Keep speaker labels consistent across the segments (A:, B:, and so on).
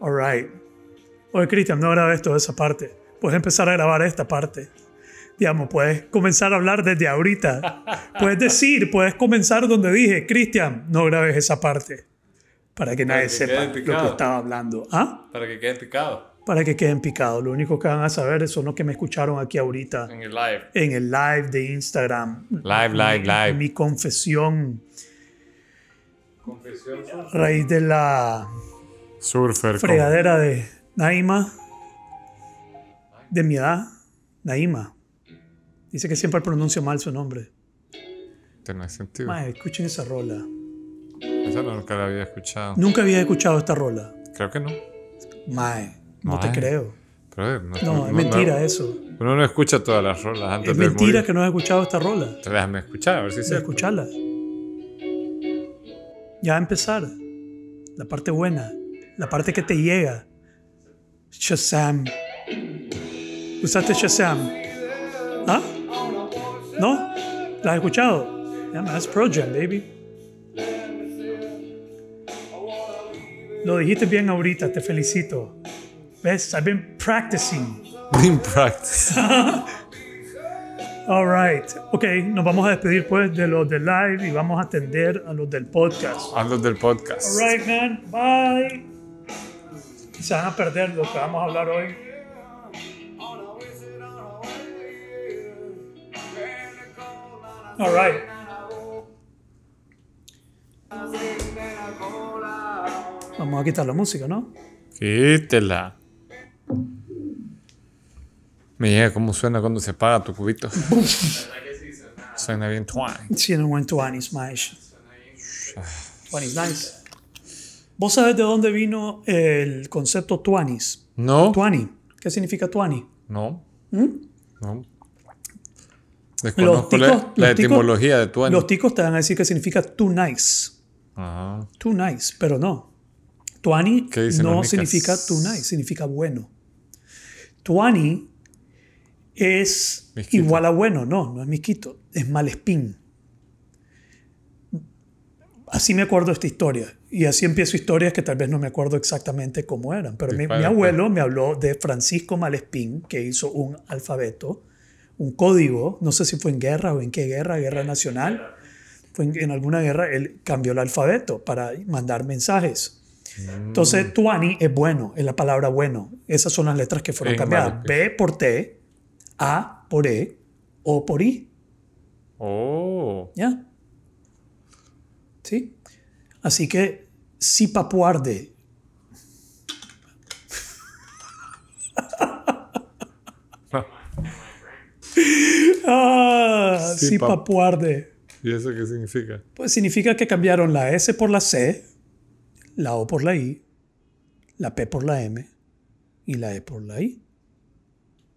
A: Alright. Oye, Cristian, no grabes toda esa parte. Puedes empezar a grabar esta parte. Digamos, puedes comenzar a hablar desde ahorita. Puedes decir, puedes comenzar donde dije, Cristian, no grabes esa parte. Para que nadie
B: que
A: sepa lo que estaba hablando. ¿Ah?
B: Para que quede picado
A: Para que queden picados. Lo único que van a saber son los que me escucharon aquí ahorita
B: en el live.
A: en el live de Instagram.
B: Live, live, live.
A: Mi confesión
B: Confesión.
A: a raíz de la
B: Surfer.
A: fregadera de Naima, de mi edad, Naima. Dice que siempre pronuncio mal su nombre.
B: Tiene sentido.
A: Mae, escuchen esa rola.
B: Esa nunca la había escuchado.
A: Nunca había escuchado esta rola.
B: Creo que no.
A: Mae, no te creo.
B: Pero eh, no,
A: No, es mentira
B: no-
A: eso.
B: Uno no escucha todas las rolas antes
A: Es
B: de
A: mentira
B: morir.
A: que no has escuchado esta rola.
B: Te Déjame escuchar, a ver si se
A: escucharla. Ya a empezar. La parte buena. La parte que te llega. Shazam. ¿Usaste Shazam? ¿Ah? ¿No? ¿La has escuchado? Yeah, man, that's Pro Jam, baby. Lo dijiste bien ahorita, te felicito. ¿Ves? I've been practicing.
B: In practice.
A: All right. Ok, nos vamos a despedir pues de los del live y vamos a atender a los del podcast.
B: Hablo del podcast.
A: All right, man. Bye. Se van a perder lo que vamos a hablar hoy. All right. Vamos a quitar la música, ¿no?
B: Quítela. Me llega cómo suena cuando se apaga tu cubito. suena bien twine.
A: Sí, en un buen 20 smash. 20 nice. ¿Vos sabés de dónde vino el concepto 20
B: ¿No?
A: 20. ¿Qué significa 20?
B: No.
A: ¿Mm?
B: No. Desconozco la,
A: ticos-
B: la
A: los ticos-
B: etimología de tu
A: Los ticos te van a decir que significa too nice.
B: Ajá.
A: Too nice, pero no. Tuani
B: ¿Qué dicen
A: no significa too nice, significa bueno. Tuani es
B: Misquito.
A: igual a bueno, no, no es misquito, es malespín. Así me acuerdo esta historia. Y así empiezo historias que tal vez no me acuerdo exactamente cómo eran. Pero mi, abuelo me habló de Francisco Malespín, que hizo un alfabeto, un código, no sé si fue en guerra o en qué guerra, guerra nacional. Fue en, en alguna guerra, él cambió el alfabeto para mandar mensajes. Entonces, tuani es bueno, es la palabra bueno. Esas son las letras que fueron
B: En
A: cambiadas.
B: Malespín.
A: B por T, A por E, O por I.
B: Oh.
A: ¿Ya? ¿Sí? Así que, si papuarde. ah,
B: Sí,
A: si
B: pap-
A: papuarde.
B: ¿Y eso qué significa?
A: Pues significa que cambiaron la S por la C, la O por la I, la P por la M y la E por la I.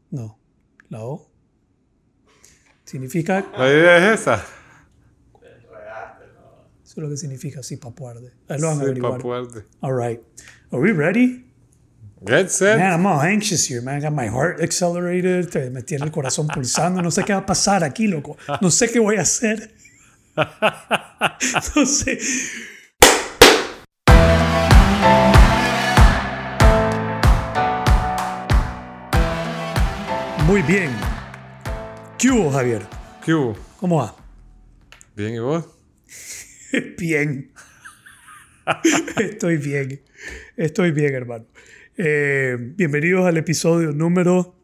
A: No, la O. Significa
B: La idea es esa.
A: Eso es lo que significa sí papuarde. Ahí lo van a averiguar. All right. Are we ready?
B: Get set.
A: Man, I'm all anxious here, man. I got my heart accelerated. Te- Me tiene el corazón pulsando. No sé qué va a pasar aquí, loco. No sé qué voy a hacer. No sé. Muy bien. ¿Qué hubo, Javier?
B: ¿Qué hubo?
A: ¿Cómo va?
B: Bien, ¿y vos?
A: Bien. Estoy bien. Estoy bien, hermano. Eh, bienvenidos al episodio número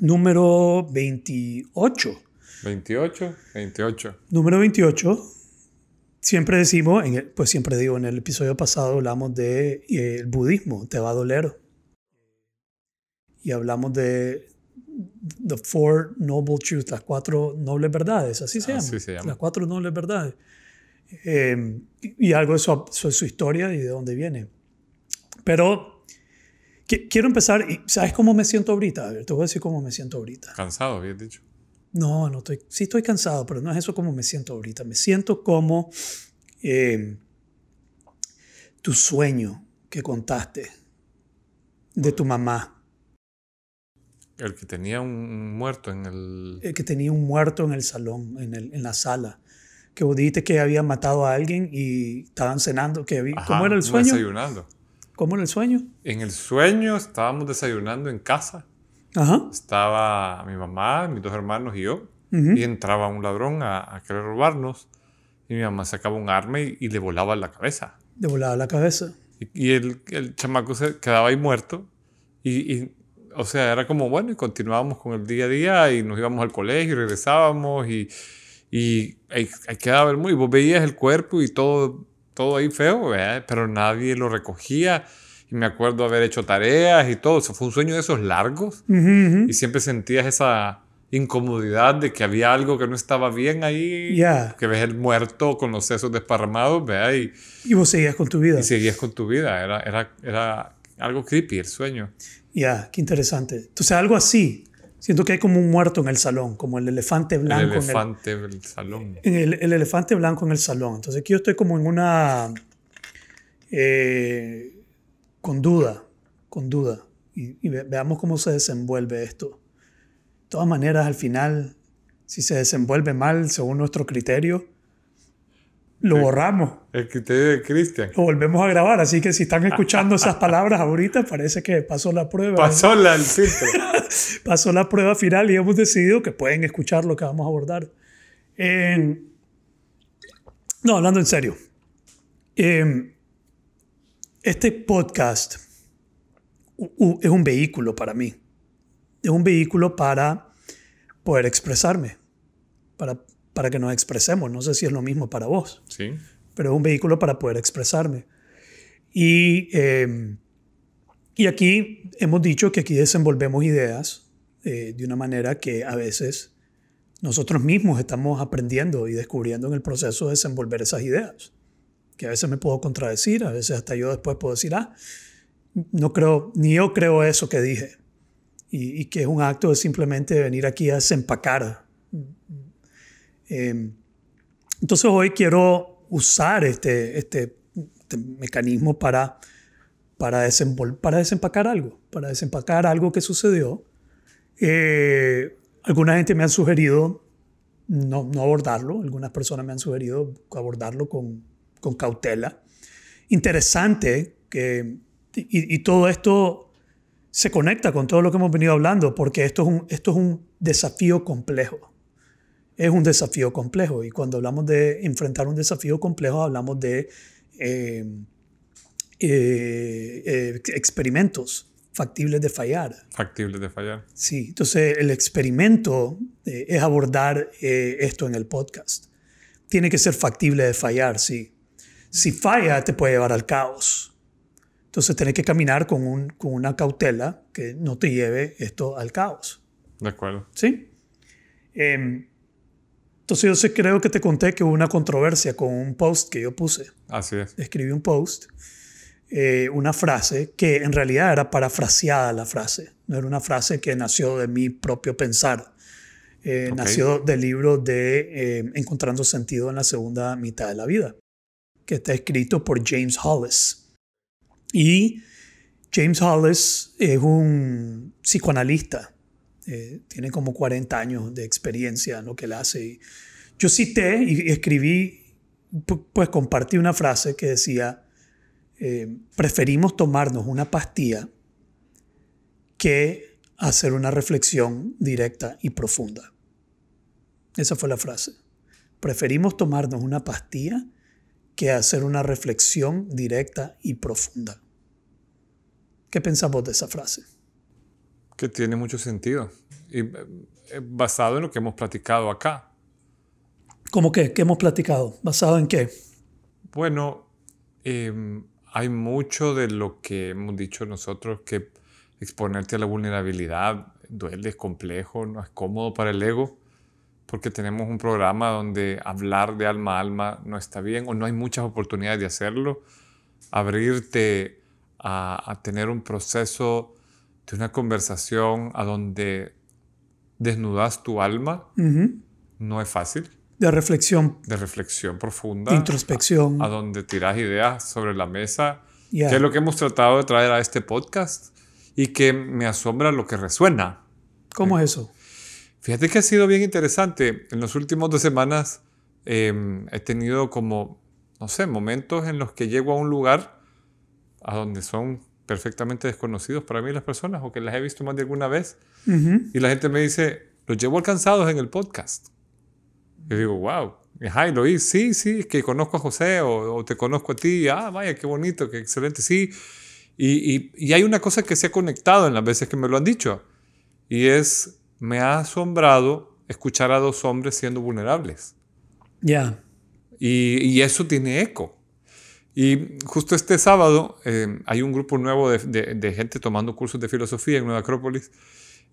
A: número 28.
B: 28, 28.
A: Número 28. Siempre decimos, en el- pues siempre digo, en el episodio pasado hablamos de eh, el budismo, te va a doler. Y hablamos de The Four Noble Truths, las cuatro nobles verdades, así se,
B: Así
A: llama,
B: se llama.
A: Las cuatro nobles verdades. Eh, y algo de su, su, su historia y de dónde viene. Pero qui- quiero empezar, y ¿sabes cómo me siento ahorita? A ver, te voy a decir cómo me siento ahorita.
B: Cansado, habías dicho.
A: No, no estoy. Sí estoy cansado, pero no es eso como me siento ahorita. Me siento como eh, tu sueño que contaste de tu mamá,
B: El que tenía un muerto en el.
A: el que tenía un muerto en el salón, en, el, en la sala. Que vos dijiste que había matado a alguien y estaban cenando. Que había- ¿Cómo
B: Ajá,
A: era el sueño?
B: Desayunando.
A: ¿Cómo era el sueño?
B: En el sueño estábamos desayunando en casa.
A: Ajá.
B: Estaba mi mamá, mis dos hermanos y yo. Y entraba un ladrón a, a, querer robarnos. Y mi mamá sacaba un arma y, y le volaba la cabeza.
A: Le volaba la cabeza.
B: Y, y el, el, chamaco se quedaba ahí muerto. Y, y, o sea, era como, bueno, y continuábamos con el día a día y nos íbamos al colegio y regresábamos y, y ahí, ahí quedaba el muy... Y vos veías el cuerpo y todo, todo ahí feo, ¿verdad? pero nadie lo recogía. Y me acuerdo haber hecho tareas y todo. Eso fue un sueño de esos largos.
A: Uh -huh.
B: Y siempre sentías esa incomodidad de que había algo que no estaba bien ahí.
A: Yeah.
B: Que ves el muerto con los sesos desparramados, ¿verdad? Y,
A: y vos seguías con tu vida.
B: Y seguías con tu vida. Era, era, era algo creepy el sueño.
A: Ya, yeah, qué interesante. Entonces, algo así. Siento que hay como un muerto en el salón, como el elefante blanco.
B: El elefante en el, salón.
A: En el, el, elefante blanco en el salón. Entonces, aquí yo estoy como en una. Eh, con duda, con duda. Y, y, veamos cómo se desenvuelve esto. De todas maneras, al final, si se desenvuelve mal según nuestro criterio, lo borramos.
B: El criterio de Cristian.
A: Lo volvemos a grabar. Así que si están escuchando esas palabras ahorita, parece que pasó la prueba.
B: Pasó la, el filtro.
A: pasó la prueba final y hemos decidido que pueden escuchar lo que vamos a abordar. Eh, no, hablando en serio. Eh, este podcast es un vehículo para mí. Es un vehículo para poder expresarme, para, para que nos expresemos. No sé si es lo mismo para vos,
B: Sí.
A: pero es un vehículo para poder expresarme. Y, eh, y aquí hemos dicho que aquí desenvolvemos ideas eh, de una manera que a veces nosotros mismos estamos aprendiendo y descubriendo en el proceso de desenvolver esas ideas. Que a veces me puedo contradecir, a veces hasta yo después puedo decir, ah, no creo, ni yo creo eso que dije. Y, y que es un acto de simplemente venir aquí a desempacar. Eh, entonces hoy quiero usar este, este, este mecanismo para, para, para desempacar algo, para desempacar algo que sucedió. Eh, alguna gente me ha sugerido no, no, abordarlo, algunas personas me han sugerido abordarlo con, con cautela. Interesante que, y, y, todo esto se conecta con todo lo que hemos venido hablando, porque esto es un, esto es un desafío complejo. Es un desafío complejo y cuando hablamos de enfrentar un desafío complejo hablamos de eh, eh, experimentos factibles de fallar.
B: Factibles de fallar.
A: Sí, entonces el experimento eh, es abordar eh, esto en el podcast. Tiene que ser factible de fallar, sí. Si falla, te puede llevar al caos. Entonces tienes que caminar con, un, con una cautela que no te lleve esto al caos.
B: De acuerdo.
A: ¿Sí? Eh, entonces yo sí creo que te conté que hubo una controversia con un post que yo puse.
B: Así es.
A: Escribí un post eh, una frase que en realidad era parafraseada la frase, no era una frase que nació de mi propio pensar, eh, okay. nació del libro de eh, Encontrando sentido en la segunda mitad de la vida, que está escrito por James Hollis. Y James Hollis es un psicoanalista, eh, tiene como 40 años de experiencia en lo que él hace. Yo cité y escribí, pues compartí una frase que decía, eh, preferimos tomarnos una pastilla que hacer una reflexión directa y profunda. Esa fue la frase. Preferimos tomarnos una pastilla que hacer una reflexión directa y profunda. ¿Qué pensamos de esa frase?
B: Que tiene mucho sentido. Y basado en lo que hemos platicado acá.
A: ¿Cómo qué? ¿Qué hemos platicado? ¿Basado en qué?
B: Bueno, eh, hay mucho de lo que hemos dicho nosotros que exponerte a la vulnerabilidad duele, es complejo, no es cómodo para el ego, porque tenemos un programa donde hablar de alma a alma no está bien o no hay muchas oportunidades de hacerlo. Abrirte a, a tener un proceso de una conversación a donde desnudas tu alma
A: uh -huh.
B: no es fácil
A: de reflexión.
B: De reflexión profunda.
A: De introspección.
B: A, a, donde tiras ideas sobre la mesa. Yeah. Que es lo que hemos tratado de traer a este podcast. Y que me asombra lo que resuena.
A: ¿Cómo eh, es eso?
B: Fíjate que ha sido bien interesante. En las últimas dos semanas eh, he tenido como, no sé, momentos en los que llego a un lugar a donde son perfectamente desconocidos para mí las personas o que las he visto más de alguna vez. Y la gente me dice, los llevo alcanzados en el podcast. Y digo, wow. Ay, lo oí, sí, sí, es que conozco a José o, o te conozco a ti. Ah, vaya, qué bonito, qué excelente, sí. Y, y, y hay una cosa que se ha conectado en las veces que me lo han dicho. Y es, me ha asombrado escuchar a dos hombres siendo vulnerables.
A: Ya.
B: Y, y eso tiene eco. Y justo este sábado eh, hay un grupo nuevo de, de- gente tomando cursos de filosofía en Nueva Acrópolis.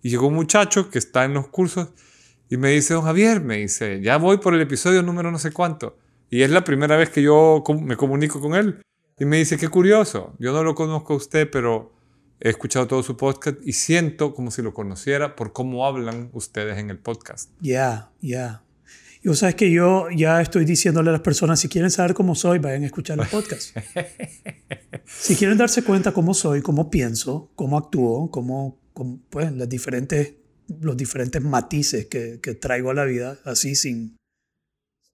B: Y llegó un muchacho que está en los cursos y me dice, don Javier, me dice, ya voy por el episodio número no sé cuánto. Y es la primera vez que yo me comunico con él. Y me dice, qué curioso, yo no lo conozco a usted, pero he escuchado todo su podcast y siento como si lo conociera por cómo hablan ustedes en el podcast.
A: Ya, ya. Y vos sabes que yo ya estoy diciéndole a las personas, si quieren saber cómo soy, vayan a escuchar el podcast. si quieren darse cuenta cómo soy, cómo pienso, cómo actúo, cómo, cómo, pues, las diferentes, los diferentes matices que, que traigo a la vida, así sin,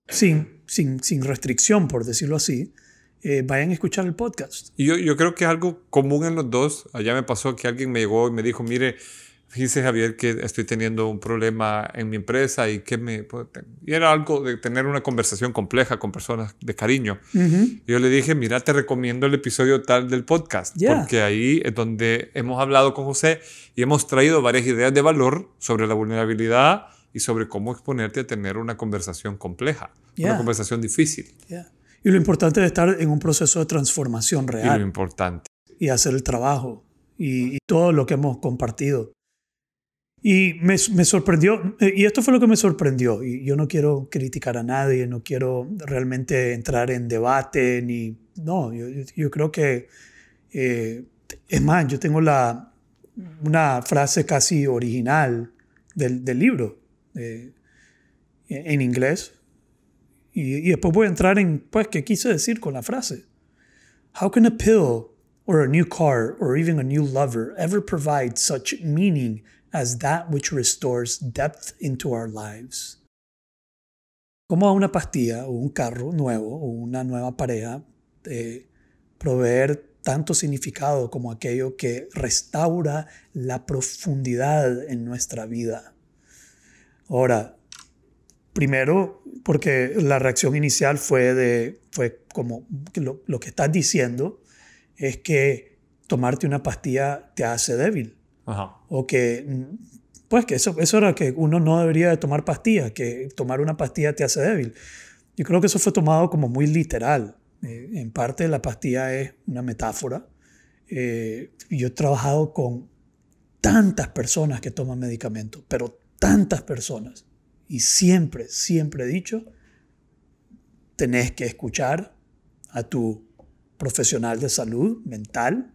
A: sin, sin, sin restricción, por decirlo así, eh, vayan a escuchar el podcast.
B: Y yo, yo creo que es algo común en los dos. Allá me pasó que alguien me llegó y me dijo, mire, fíjese Javier que estoy teniendo un problema en mi empresa y que me... Y era algo de tener una conversación compleja con personas de cariño.
A: Ujú.
B: Y yo le dije, mira, te recomiendo el episodio tal del podcast,
A: Ya.
B: porque ahí es donde hemos hablado con José y hemos traído varias ideas de valor sobre la vulnerabilidad y sobre cómo exponerte a tener una conversación compleja,
A: Ya.
B: una conversación difícil.
A: Ya. Y lo importante es estar en un proceso de transformación
B: Y
A: real.
B: lo importante.
A: y hacer el trabajo y, y todo lo que hemos compartido. Y me, me sorprendió, eh, y esto fue lo que me sorprendió, y yo no quiero criticar a nadie, no quiero realmente entrar en debate, ni, no, yo, yo- creo que, eh, es más, yo tengo la, una frase casi original del, del libro eh, en inglés, y, y después voy a entrar en, pues, qué quise decir con la frase. How can a pill or a new car or even a new lover ever provide such meaning as that which restores depth into our lives? ¿Cómo a una pastilla o un carro nuevo o una nueva pareja eh, proveer tanto significado como aquello que restaura la profundidad en nuestra vida? Ahora, primero, porque la reacción inicial fue de, fue como lo, lo que estás diciendo es que tomarte una pastilla te hace débil O que pues que eso, eso era que uno no debería de tomar pastillas, que tomar una pastilla te hace débil. Yo creo que eso fue tomado como muy literal. Eh, en parte la pastilla es una metáfora. Eh, yo he trabajado con tantas personas que toman medicamentos, pero tantas personas. Y siempre, siempre he dicho, tenés que escuchar a tu profesional de salud mental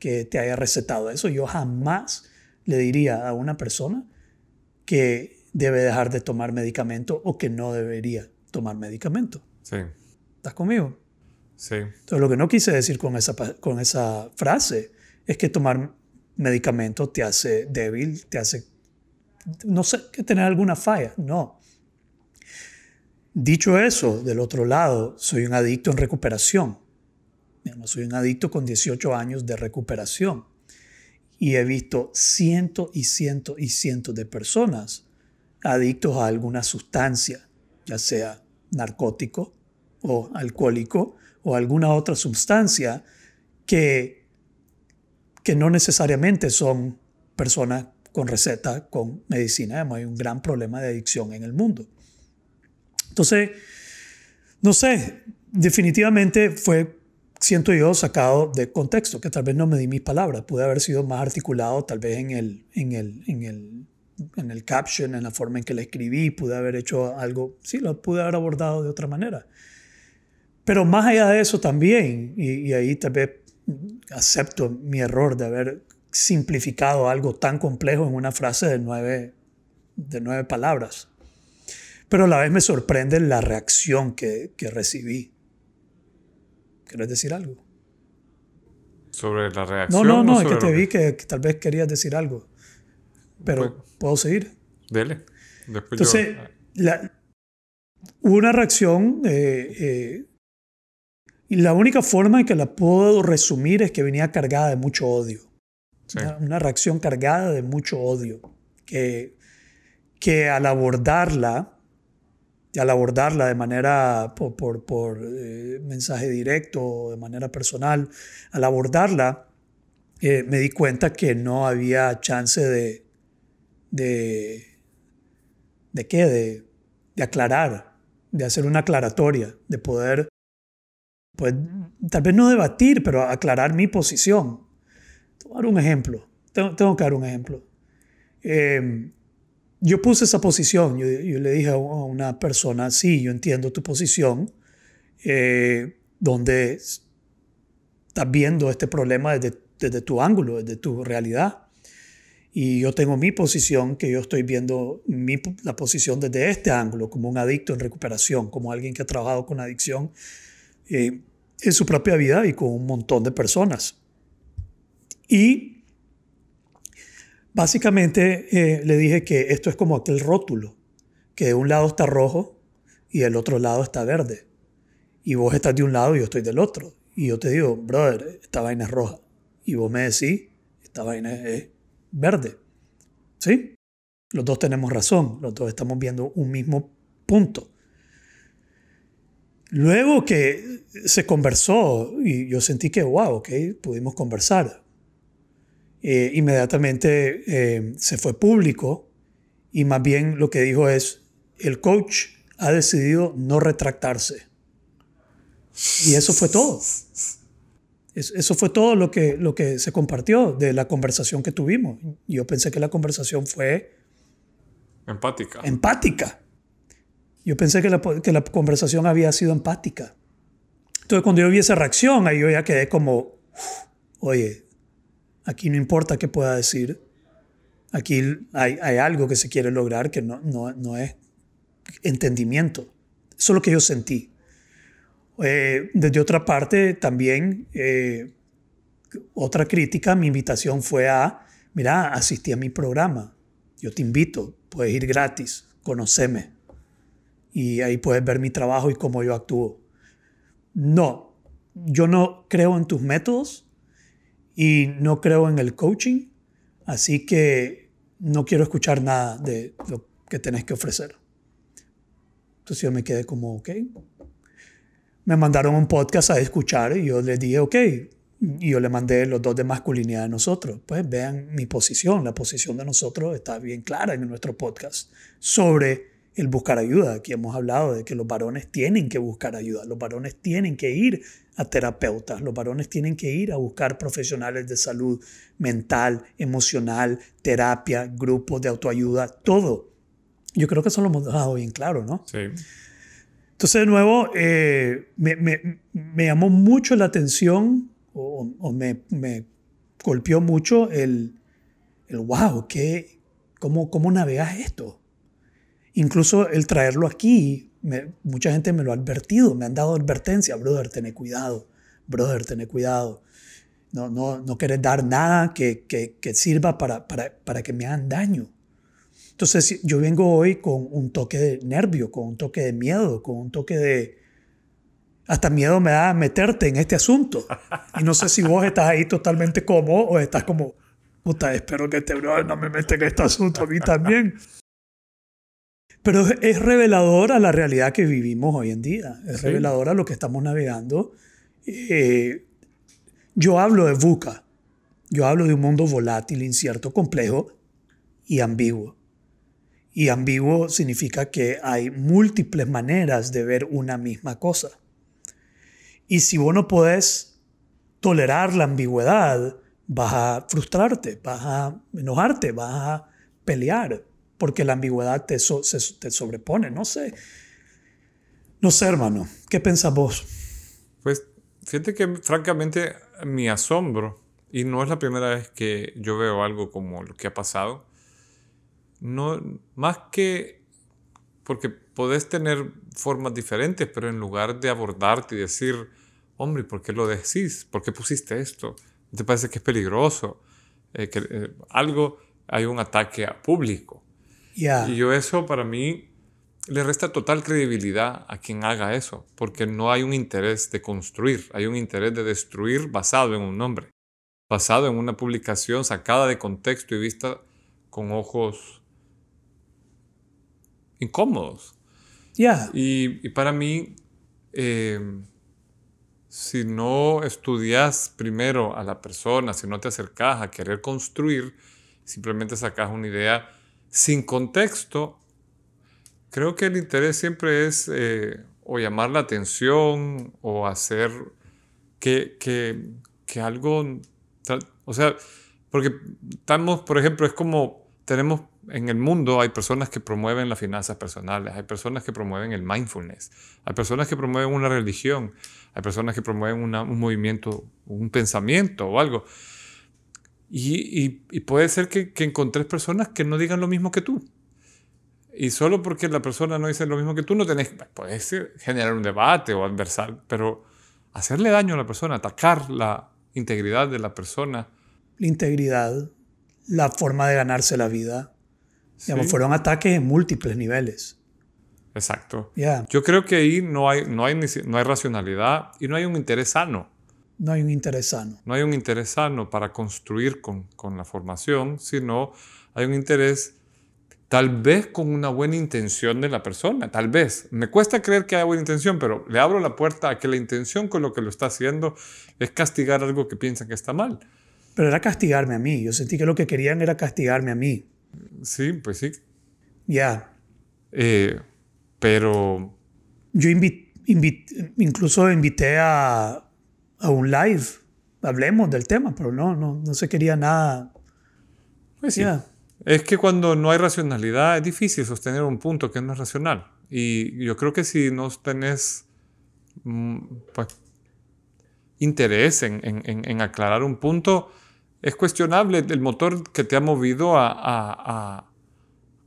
A: que te haya recetado eso. Yo jamás le diría a una persona que debe dejar de tomar medicamento o que no debería tomar medicamento.
B: Sí,
A: ¿Estás conmigo?
B: sí.
A: Entonces, lo que no quise decir con esa, con esa frase es que tomar medicamento te hace débil, te hace, no sé, que tener alguna falla. No. Dicho eso, del otro lado, soy un adicto en recuperación. Soy un adicto con 18 años de recuperación. Y he visto cientos y cientos y cientos de personas adictos a alguna sustancia, ya sea narcótico o alcohólico o alguna otra sustancia que, que no necesariamente son personas con receta, con medicina. Además, hay un gran problema de adicción en el mundo. Entonces, no sé, definitivamente fue, siento yo, sacado de contexto, que tal vez no me di mis palabras, pude haber sido más articulado tal vez en el, en el, en el, en el caption, en la forma en que la escribí, pude haber hecho algo, sí, lo pude haber abordado de otra manera. Pero más allá de eso también, y, y ahí tal vez acepto mi error de haber simplificado algo tan complejo en una frase de nueve, de nueve palabras. Pero a la vez me sorprende la reacción que, que recibí. ¿Quieres decir algo?
B: Sobre la
A: No,
B: reacción.
A: no,
B: o
A: no, es que te vi que, que tal vez querías decir algo. Pero,
B: Pues-
A: ¿puedo seguir?
B: Dele. Después
A: Entonces,
B: yo-
A: la- hubo una reacción eh, eh, Y la única forma en que la puedo resumir es que venía cargada de mucho odio. Una, una, reacción cargada de mucho odio. Que, que al abordarla, al abordarla de manera por, eh, mensaje directo, de manera personal, al abordarla, eh, me di cuenta que no había chance de, de, de qué, de, de aclarar, de hacer una aclaratoria, de poder, pues, tal vez no debatir, pero aclarar mi posición. Dar un ejemplo. Tengo, tengo que dar un ejemplo. Eh, yo puse esa posición, yo, le dije a una persona, sí, yo entiendo tu posición, eh, donde estás viendo este problema desde, desde, tu ángulo, desde tu realidad. Y yo tengo mi posición, que yo estoy viendo mi, la posición desde este ángulo, como un adicto en recuperación, como alguien que ha trabajado con adicción eh, en su propia vida y con un montón de personas. Y Básicamente eh, le dije que esto es como aquel rótulo, que de un lado está rojo y del otro lado está verde. Y vos estás de un lado y yo estoy del otro. Y yo te digo, brother, esta vaina es roja. Y vos me decís, esta vaina es verde. ¿Sí? Los dos tenemos razón, los dos estamos viendo un mismo punto. Luego que se conversó y yo sentí que, wow, ok, pudimos conversar. Eh, inmediatamente eh, se fue público y más bien lo que dijo es, el coach ha decidido no retractarse. Y eso fue todo. Eso fue todo lo que, lo que se compartió de la conversación que tuvimos. Yo pensé que la conversación fue...
B: Empática.
A: Empática. Yo pensé que la, que la conversación había sido empática. Entonces cuando yo vi esa reacción, ahí yo ya quedé como, oye, Aquí no importa qué pueda decir. Aquí hay, algo que se quiere lograr que no, no, no, es entendimiento. Eso es lo que yo sentí. Eh, desde otra parte, también, eh, otra crítica, mi invitación fue a, mira, asistí a mi programa. Yo te invito, puedes ir gratis, conoceme. Y ahí puedes ver mi trabajo y cómo yo actúo. No, yo no creo en tus métodos, y no creo en el coaching, así que no quiero escuchar nada de lo que tenés que ofrecer. Entonces yo me quedé como, ok. Me mandaron un podcast a escuchar y yo les dije, ok. Y yo le mandé los dos de masculinidad de nosotros. Pues vean mi posición. La posición de nosotros está bien clara en nuestro podcast sobre el buscar ayuda. Aquí hemos hablado de que los varones tienen que buscar ayuda. Los varones tienen que ir a terapeutas. Los varones tienen que ir a buscar profesionales de salud mental, emocional, terapia, grupos de autoayuda, todo. Yo creo que eso lo hemos dejado bien claro, ¿no?
B: Sí.
A: Entonces, de nuevo, eh, me, me, me, llamó mucho la atención o, o me, me, golpeó mucho el, el wow, ¿qué, cómo, ¿cómo navegas esto? Incluso el traerlo aquí mucha gente me lo ha advertido, me han dado advertencia, brother, ten cuidado, brother, ten cuidado. No, no, no quieres dar nada que, que, que sirva para, para, para, que me hagan daño. Entonces yo vengo hoy con un toque de nervio, con un toque de miedo, con un toque de... Hasta miedo me da meterte en este asunto. Y no sé si vos estás ahí totalmente cómodo o estás como, puta, espero que este brother no me meta en este asunto a mí también. Pero es revelador a la realidad que vivimos hoy en día, es revelador a lo que estamos navegando. Eh, yo hablo de VUCA, yo hablo de un mundo volátil, incierto, complejo y ambiguo. Y ambiguo significa que hay múltiples maneras de ver una misma cosa. Y si vos no podés tolerar la ambigüedad, vas a frustrarte, vas a enojarte, vas a pelear porque la ambigüedad te, te sobrepone. No sé. No sé, hermano. ¿Qué pensás vos?
B: Pues fíjate que francamente mi asombro, y no es la primera vez que yo veo algo como lo que ha pasado, no, más que porque podés tener formas diferentes, pero en lugar de abordarte y decir, hombre, ¿por qué lo decís? ¿Por qué pusiste esto? ¿Te parece que es peligroso? Eh, que eh, algo, hay un ataque a público. Y yo eso para mí le resta total credibilidad a quien haga eso, porque no hay un interés de construir, hay un interés de destruir basado en un nombre, basado en una publicación sacada de contexto y vista con ojos incómodos.
A: Ya.
B: Y, y para mí, eh, si no estudias primero a la persona, si no te acercas a querer construir, simplemente sacas una idea sin contexto, creo que el interés siempre es eh, o llamar la atención o hacer que, que, que algo, o sea, porque estamos, por ejemplo, es como tenemos en el mundo hay personas que promueven las finanzas personales, hay personas que promueven el mindfulness, hay personas que promueven una religión, hay personas que promueven un movimiento, un pensamiento o algo. Y, y, puede ser que, que, encontres personas que no digan lo mismo que tú. Y solo porque la persona no dice lo mismo que tú, no tenés, puedes generar un debate o adversar, pero hacerle daño a la persona, atacar la integridad de la persona.
A: La integridad, la forma de ganarse la vida, fueron ataques en múltiples niveles.
B: Exacto. Yo creo que ahí no hay, no, hay, no hay racionalidad y no hay un interés sano.
A: No hay un interés sano.
B: No hay un interés sano para construir con, con la formación, sino hay un interés tal vez con una buena intención de la persona, tal vez. Me cuesta creer que haya buena intención, pero le abro la puerta a que la intención con lo que lo está haciendo es castigar algo que piensa que está mal.
A: Pero era castigarme a mí. Yo sentí que lo que querían era castigarme a mí.
B: Sí, pues sí.
A: Ya.
B: Eh, pero...
A: Yo incluso invité a, a, un live, hablemos del tema, pero no, no, no se quería nada.
B: Pues sí. Es que cuando no hay racionalidad es difícil sostener un punto que no es racional. Y yo creo que si no tenés mm, pues, interés en, en, en, aclarar un punto, es cuestionable el motor que te ha movido a, a,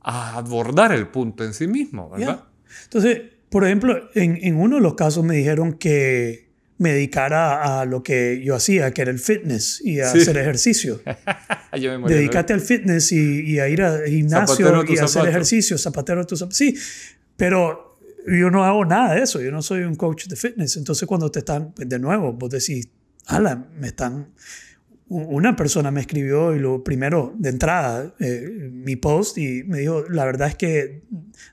B: a, abordar el punto en sí mismo, ¿verdad?
A: Entonces, por ejemplo, en, en, uno de los casos me dijeron que me dedicara a lo que yo hacía, que era el fitness y a hacer ejercicio. Dedícate al fitness y, y, a ir al gimnasio y a hacer ejercicio, zapatero tus zapatos. Sí, pero yo no hago nada de eso, yo no soy un coach de fitness. Entonces cuando te están, de nuevo, vos decís, ala, me están una persona me escribió y lo primero de entrada, eh, mi post, y me dijo, la verdad es que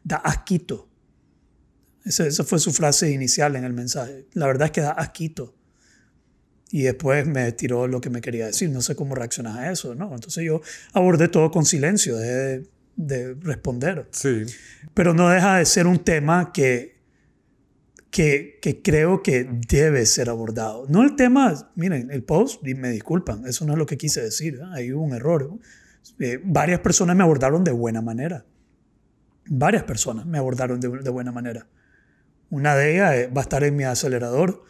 A: da asquito. Esa, esa, fue su frase inicial en el mensaje. La verdad es que da asquito. Y después me tiró lo que me quería decir. No sé cómo reaccionar a eso, ¿no? Entonces yo abordé todo con silencio, de, de responder.
B: Sí.
A: Pero no deja de ser un tema que que, que, creo que debe ser abordado. No el tema, miren, el post, y me disculpan, eso no es lo que quise decir, ¿eh? ahí hubo un error. Eh, varias personas me abordaron de buena manera. Varias personas me abordaron de, de buena manera. Una de ellas eh, va a estar en mi acelerador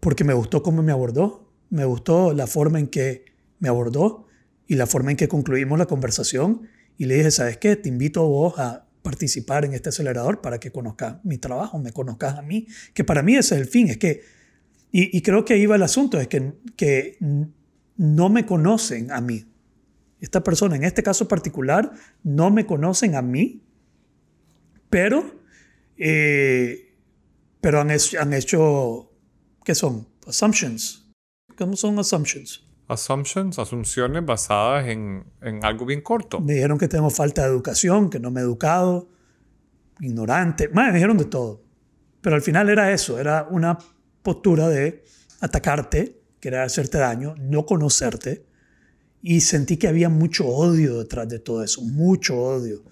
A: porque me gustó cómo me abordó, me gustó la forma en que me abordó y la forma en que concluimos la conversación. Y le dije, ¿sabes qué? Te invito a vos a participar en este acelerador para que conozcas mi trabajo, me conozcas a mí, que para mí ese es el fin, es que, y, creo que ahí va el asunto, es que, que no me conocen a mí. Esta persona, en este caso particular, no me conocen a mí, pero, eh, pero han hecho, han hecho, ¿qué son? Assumptions. ¿Cómo son assumptions?
B: assumptions, asunciones basadas en, en, algo bien corto.
A: Me dijeron que tengo falta de educación, que no me he educado, ignorante, me dijeron de todo. Pero al final era eso, era una postura de atacarte, querer hacerte daño, no conocerte. Y sentí que había mucho odio detrás de todo eso, mucho odio.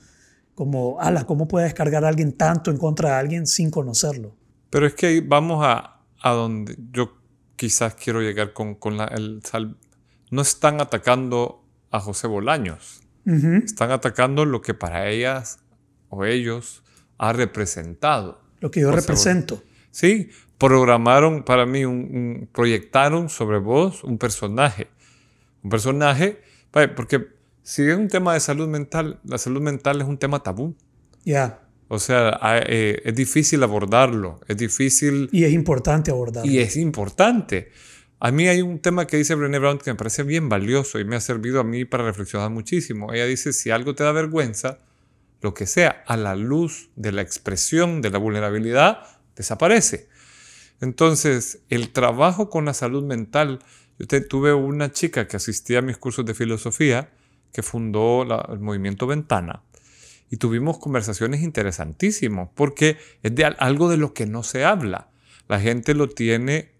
A: Como, ala, ¿cómo puede descargar a alguien tanto en contra de alguien sin conocerlo?
B: Pero es que vamos a, a donde yo quizás quiero llegar con, con la, el, no están atacando a José Bolaños. Están atacando lo que para ellas o ellos ha representado.
A: Lo que yo represento.
B: Sí, programaron para mí, un, proyectaron sobre vos un personaje. Un personaje, porque si es un tema de salud mental, la salud mental es un tema tabú.
A: Ya.
B: O sea, eh, es difícil abordarlo, es difícil...
A: Y es importante abordarlo.
B: Y es importante. A mí hay un tema que dice Brené Brown que me parece bien valioso y me ha servido a mí para reflexionar muchísimo. Ella dice, si algo te da vergüenza, lo que sea, a la luz de la expresión de la vulnerabilidad, desaparece. Entonces, el trabajo con la salud mental, yo tuve una chica que asistía a mis cursos de filosofía, que fundó el movimiento Ventana, y tuvimos conversaciones interesantísimas, porque es de algo de lo que no se habla. La gente lo tiene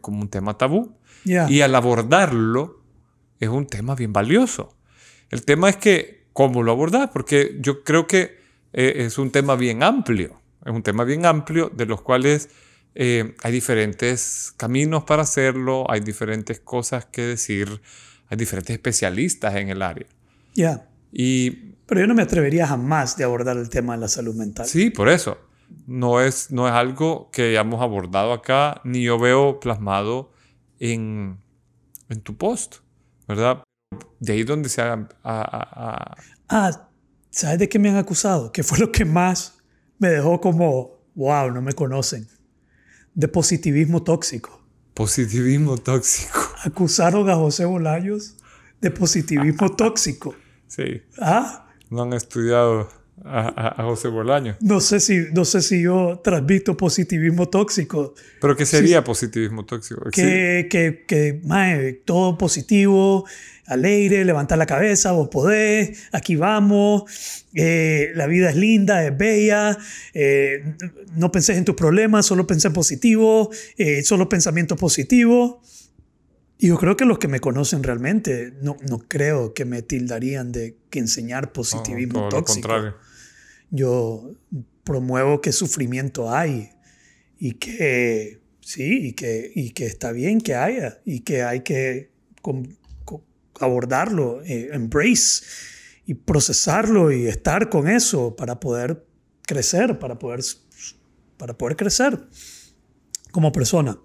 B: como un tema tabú. Y al abordarlo, es un tema bien valioso. El tema es que, ¿cómo lo abordar? Porque yo creo que eh, es un tema bien amplio. Es un tema bien amplio de los cuales eh, hay diferentes caminos para hacerlo, hay diferentes cosas que decir, hay diferentes especialistas en el área.
A: Ya.
B: Y
A: pero yo no me atrevería jamás de abordar el tema de la salud mental.
B: Sí, por eso. No es, no es algo que hayamos abordado acá, ni yo veo plasmado en, en tu post, ¿verdad? De ahí donde se haga...
A: Ah, ¿sabes de qué me han acusado? Que fue lo que más me dejó como, wow, no me conocen. De positivismo tóxico.
B: Positivismo tóxico.
A: Acusaron a José Bolaños de positivismo tóxico.
B: Sí.
A: Ah,
B: no han estudiado a, José Bolaño.
A: No sé, si, no sé si yo transmito positivismo tóxico.
B: ¿Pero qué sería positivismo tóxico?
A: Que, que, que todo positivo, alegre, levantar la cabeza, vos podés, aquí vamos, eh, la vida es linda, es bella, eh, no penses en tus problemas, solo pensé en positivo, eh, solo pensamiento positivo. Y yo creo que los que me conocen realmente no, no creo que me tildarían de que enseñar positivismo no, tóxico. Lo contrario. Yo promuevo que sufrimiento hay y que sí, y que, y que está bien que haya y que hay que abordarlo, eh, embrace y procesarlo y estar con eso para poder crecer, para poder, para poder crecer como persona.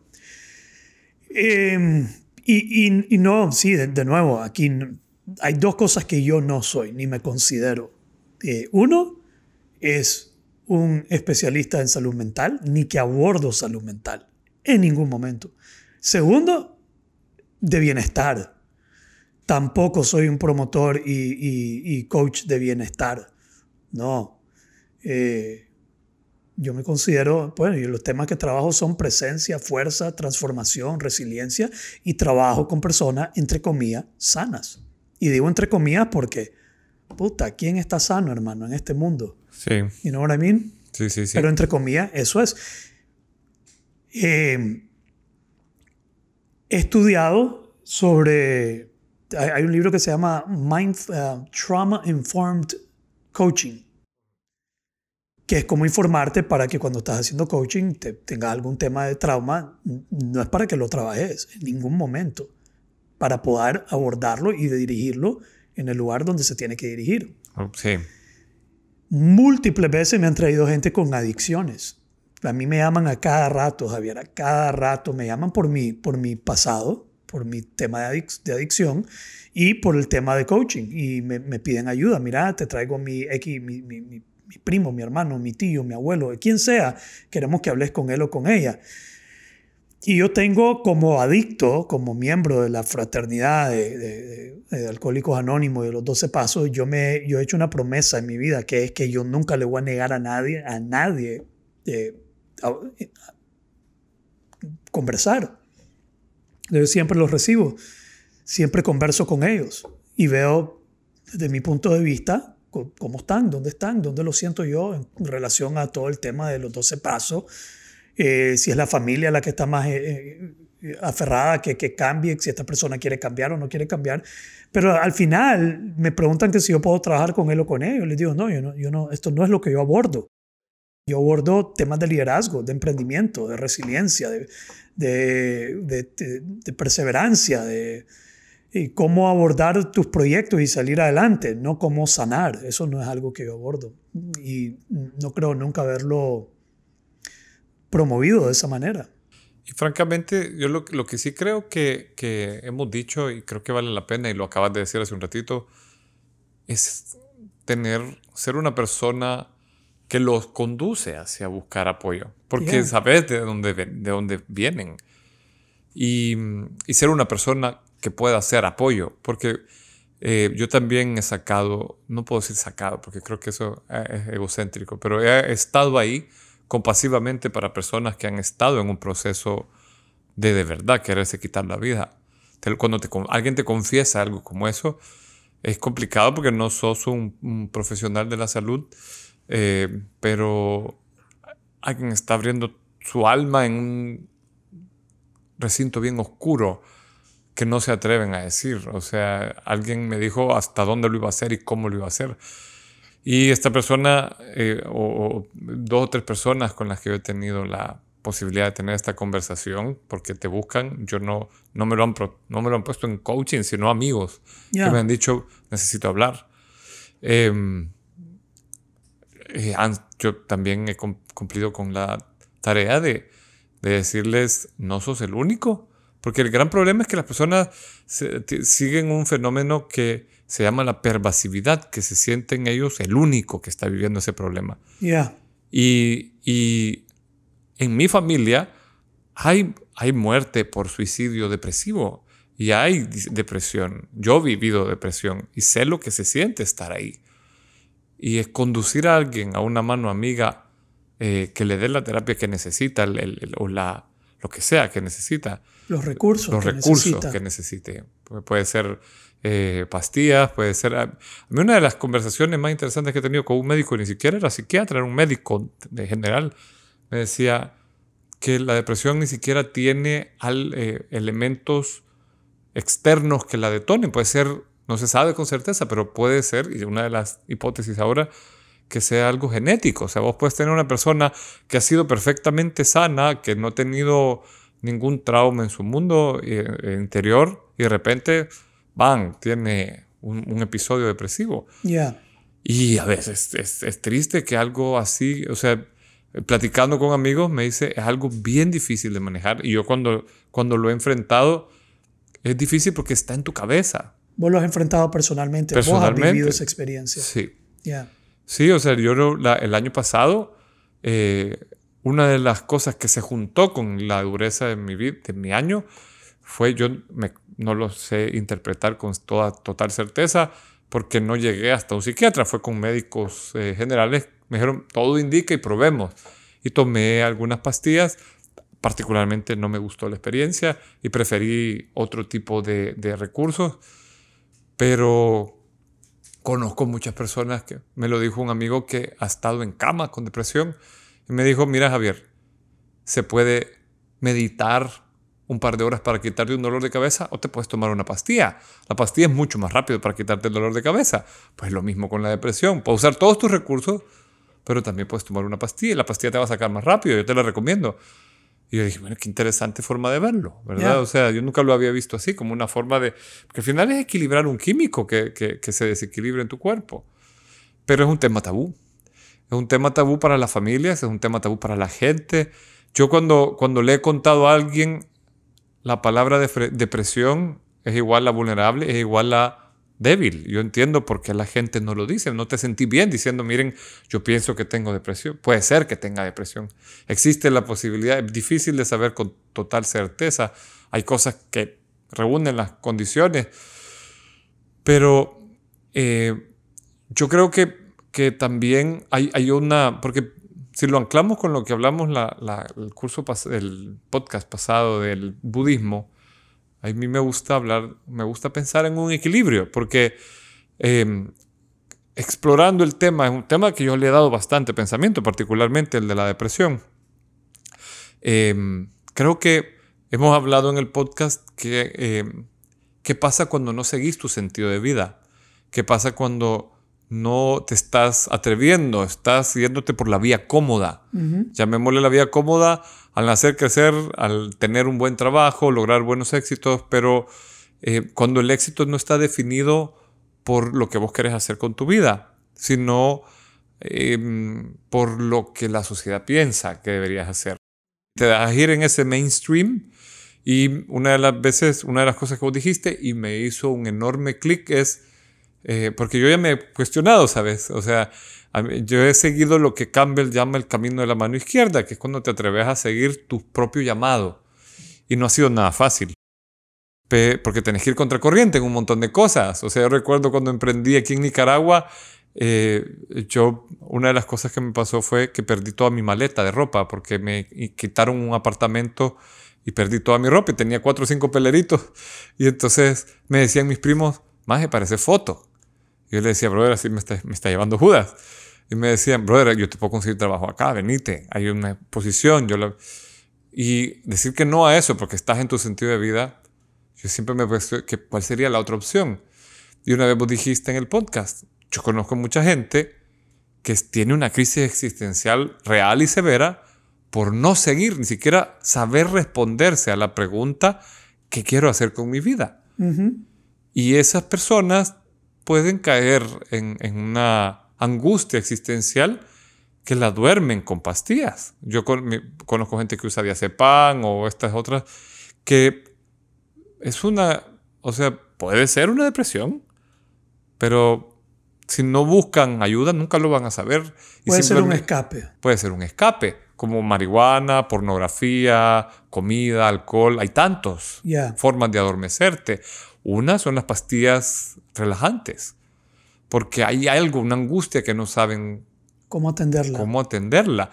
A: Eh, y, y, no, sí, de, nuevo, aquí hay dos cosas que yo no soy, ni me considero. Eh, uno es un especialista en salud mental, ni que abordo salud mental, en ningún momento. Segundo, de bienestar. Tampoco soy un promotor y, y coach de bienestar. No. Eh, yo me considero, bueno, y los temas que trabajo son presencia, fuerza, transformación, resiliencia y trabajo con personas, entre comillas, sanas. Y digo entre comillas porque, puta, ¿quién está sano, hermano, en este mundo?
B: Sí.
A: You know what I mean?
B: Sí, sí, sí.
A: Pero entre comillas, eso es. Eh, he estudiado sobre, hay un libro que se llama Mind, uh, Trauma Informed Coaching que es como informarte para que cuando estás haciendo coaching te, tengas algún tema de trauma, no es para que lo trabajes en ningún momento, para poder abordarlo y dirigirlo en el lugar donde se tiene que dirigir.
B: Oh, sí.
A: Múltiples veces me han traído gente con adicciones. A mí me llaman a cada rato, Javier, a cada rato me llaman por mi, por mi pasado, por mi tema de, de adicción y por el tema de coaching. Y me, me piden ayuda. Mira, te traigo mi, X, mi, mi mi primo, mi hermano, mi tío, mi abuelo, quien sea, queremos que hables con él o con ella. Y yo tengo como adicto, como miembro de la fraternidad de, Alcohólicos Anónimos de los 12 Pasos, yo, me, yo he hecho una promesa en mi vida que es que yo nunca le voy a negar a nadie, a nadie, eh, conversar. Yo siempre los recibo, siempre converso con ellos y veo desde mi punto de vista cómo están, dónde están, dónde lo siento yo en relación a todo el tema de los 12 pasos, eh, si es la familia la que está más eh, eh, aferrada que, que cambie, si esta persona quiere cambiar o no quiere cambiar. Pero al final me preguntan que si yo puedo trabajar con él o con ellos. Les digo, no, yo no, yo no, esto no es lo que yo abordo. Yo abordo temas de liderazgo, de emprendimiento, de resiliencia, de, de, de, de perseverancia, de, y cómo abordar tus proyectos y salir adelante, no cómo sanar. Eso no es algo que yo abordo. Y no creo nunca haberlo promovido de esa manera.
B: Y francamente, yo lo, lo que sí creo que, que, hemos dicho y creo que vale la pena, y lo acabas de decir hace un ratito, es tener, ser una persona que los conduce hacia buscar apoyo. Porque sabes de dónde, de dónde vienen. Y, y ser una persona que pueda ser apoyo, porque eh, yo también he sacado, no puedo decir sacado, porque creo que eso es egocéntrico, pero he estado ahí compasivamente para personas que han estado en un proceso de de verdad quererse quitar la vida. Cuando te, alguien te confiesa algo como eso, es complicado porque no sos un, profesional de la salud, eh, pero alguien está abriendo su alma en un recinto bien oscuro que no se atreven a decir. O sea, alguien me dijo hasta dónde lo iba a hacer y cómo lo iba a hacer. Y esta persona, eh, o, dos o tres personas con las que yo he tenido la posibilidad de tener esta conversación, porque te buscan, yo no, no, me, lo han, no me lo han puesto en coaching, sino amigos que me han dicho, necesito hablar. Em, eh, yo también he cumplido con la tarea de, de decirles, no sos el único porque el gran problema es que las personas siguen un fenómeno que se llama la pervasividad, que se sienten ellos el único que está viviendo ese problema. Y, y, en mi familia hay, hay muerte por suicidio depresivo y hay depresión. Yo he vivido depresión y sé lo que se siente estar ahí. Y es conducir a alguien, a una mano amiga, eh, que le dé la terapia que necesita o la, lo que sea que necesita
A: los recursos,
B: los
A: que,
B: recursos
A: necesita.
B: que necesite. Puede ser eh, pastillas, puede ser... A mí una de las conversaciones más interesantes que he tenido con un médico, ni siquiera era psiquiatra, era un médico de general, me decía que la depresión ni siquiera tiene al, eh, elementos externos que la detonen. Puede ser, no se sabe con certeza, pero puede ser, y una de las hipótesis ahora, que sea algo genético. O sea, vos puedes tener una persona que ha sido perfectamente sana, que no ha tenido ningún trauma en su mundo eh, interior y de repente, ¡bang!, tiene un, episodio depresivo.
A: Ya.
B: Y a veces es, triste que algo así, o sea, platicando con amigos me dice, es algo bien difícil de manejar. Y yo cuando, cuando lo he enfrentado, es difícil porque está en tu cabeza.
A: Vos lo has enfrentado personalmente, personalmente vos has vivido esa experiencia.
B: Sí.
A: Ya.
B: Sí, o sea, yo el año pasado eh, una de las cosas que se juntó con la dureza de mi, de mi año fue, yo no lo sé interpretar con toda total certeza, porque no llegué hasta un psiquiatra, fue con médicos eh, generales, me dijeron, todo indica y probemos. Y tomé algunas pastillas, particularmente no me gustó la experiencia y preferí otro tipo de, de recursos, pero conozco muchas personas que me lo dijo un amigo que ha estado en cama con depresión y me dijo, mira Javier, se puede meditar un par de horas para quitarte un dolor de cabeza o te puedes tomar una pastilla. La pastilla es mucho más rápido para quitarte el dolor de cabeza. Pues lo mismo con la depresión. Puedes usar todos tus recursos, pero también puedes tomar una pastilla y la pastilla te va a sacar más rápido. Yo te la recomiendo. Y yo dije, bueno, qué interesante forma de verlo, ¿verdad? O sea, yo nunca lo había visto así, como una forma de... Porque al final es equilibrar un químico que, que, que se desequilibre en tu cuerpo. Pero es un tema tabú. Es un tema tabú para las familias, es un tema tabú para la gente. Yo cuando, cuando le he contado a alguien la palabra de depresión es igual a vulnerable, es igual a débil. Yo entiendo por qué la gente no lo dice. No te sentí bien diciendo, miren, yo pienso que tengo depresión. Puede ser que tenga depresión. Existe la posibilidad, es difícil de saber con total certeza. Hay cosas que reúnen las condiciones. Pero eh, yo creo que que también hay, hay una, porque si lo anclamos con lo que hablamos la, el curso, el podcast pasado del budismo, a mí me gusta hablar, me gusta pensar en un equilibrio, porque em, explorando el tema, es un tema que yo le he dado bastante pensamiento, particularmente el de la depresión. Em, creo que hemos hablado en el podcast que em, qué pasa cuando no seguís tu sentido de vida, qué pasa cuando no te estás atreviendo, estás yéndote por la vía cómoda. Llamémosle la vía cómoda al hacer crecer, al tener un buen trabajo, lograr buenos éxitos, pero eh, cuando el éxito no está definido por lo que vos querés hacer con tu vida, sino em, por lo que la sociedad piensa que deberías hacer. Te das ir en ese mainstream y una de las veces, una de las cosas que vos dijiste y me hizo un enorme clic es eh, porque yo ya me he cuestionado, ¿sabes? O sea, yo he seguido lo que Campbell llama el camino de la mano izquierda, que es cuando te atreves a seguir tu propio llamado. Y no ha sido nada fácil. porque tenés que ir contracorriente en un montón de cosas. O sea, yo recuerdo cuando emprendí aquí en Nicaragua, eh, yo, una de las cosas que me pasó fue que perdí toda mi maleta de ropa porque me quitaron un apartamento y perdí toda mi ropa y tenía cuatro o cinco peleritos. Y entonces me decían mis primos, más me parece foto. Y yo le decía, brother, así me está, me está llevando Judas. Y me decían, brother, yo te puedo conseguir trabajo acá, venite, hay una posición. Yo la... Y decir que no a eso porque estás en tu sentido de vida, yo siempre me pregunto que cuál sería la otra opción. Y una vez vos dijiste en el podcast, yo conozco mucha gente que tiene una crisis existencial real y severa por no seguir, ni siquiera saber responderse a la pregunta, ¿qué quiero hacer con mi vida? Y esas personas pueden caer en, una angustia existencial que la duermen con pastillas. Yo conozco gente que usa diazepam o estas otras, que es una, o sea, puede ser una depresión, pero si no buscan ayuda, nunca lo van a saber.
A: puede ser un escape.
B: Puede ser un escape, como marihuana, pornografía, comida, alcohol. Hay tantos formas de adormecerte. Una son las pastillas relajantes, porque hay algo, una angustia que no saben
A: cómo atenderla.
B: Cómo atenderla.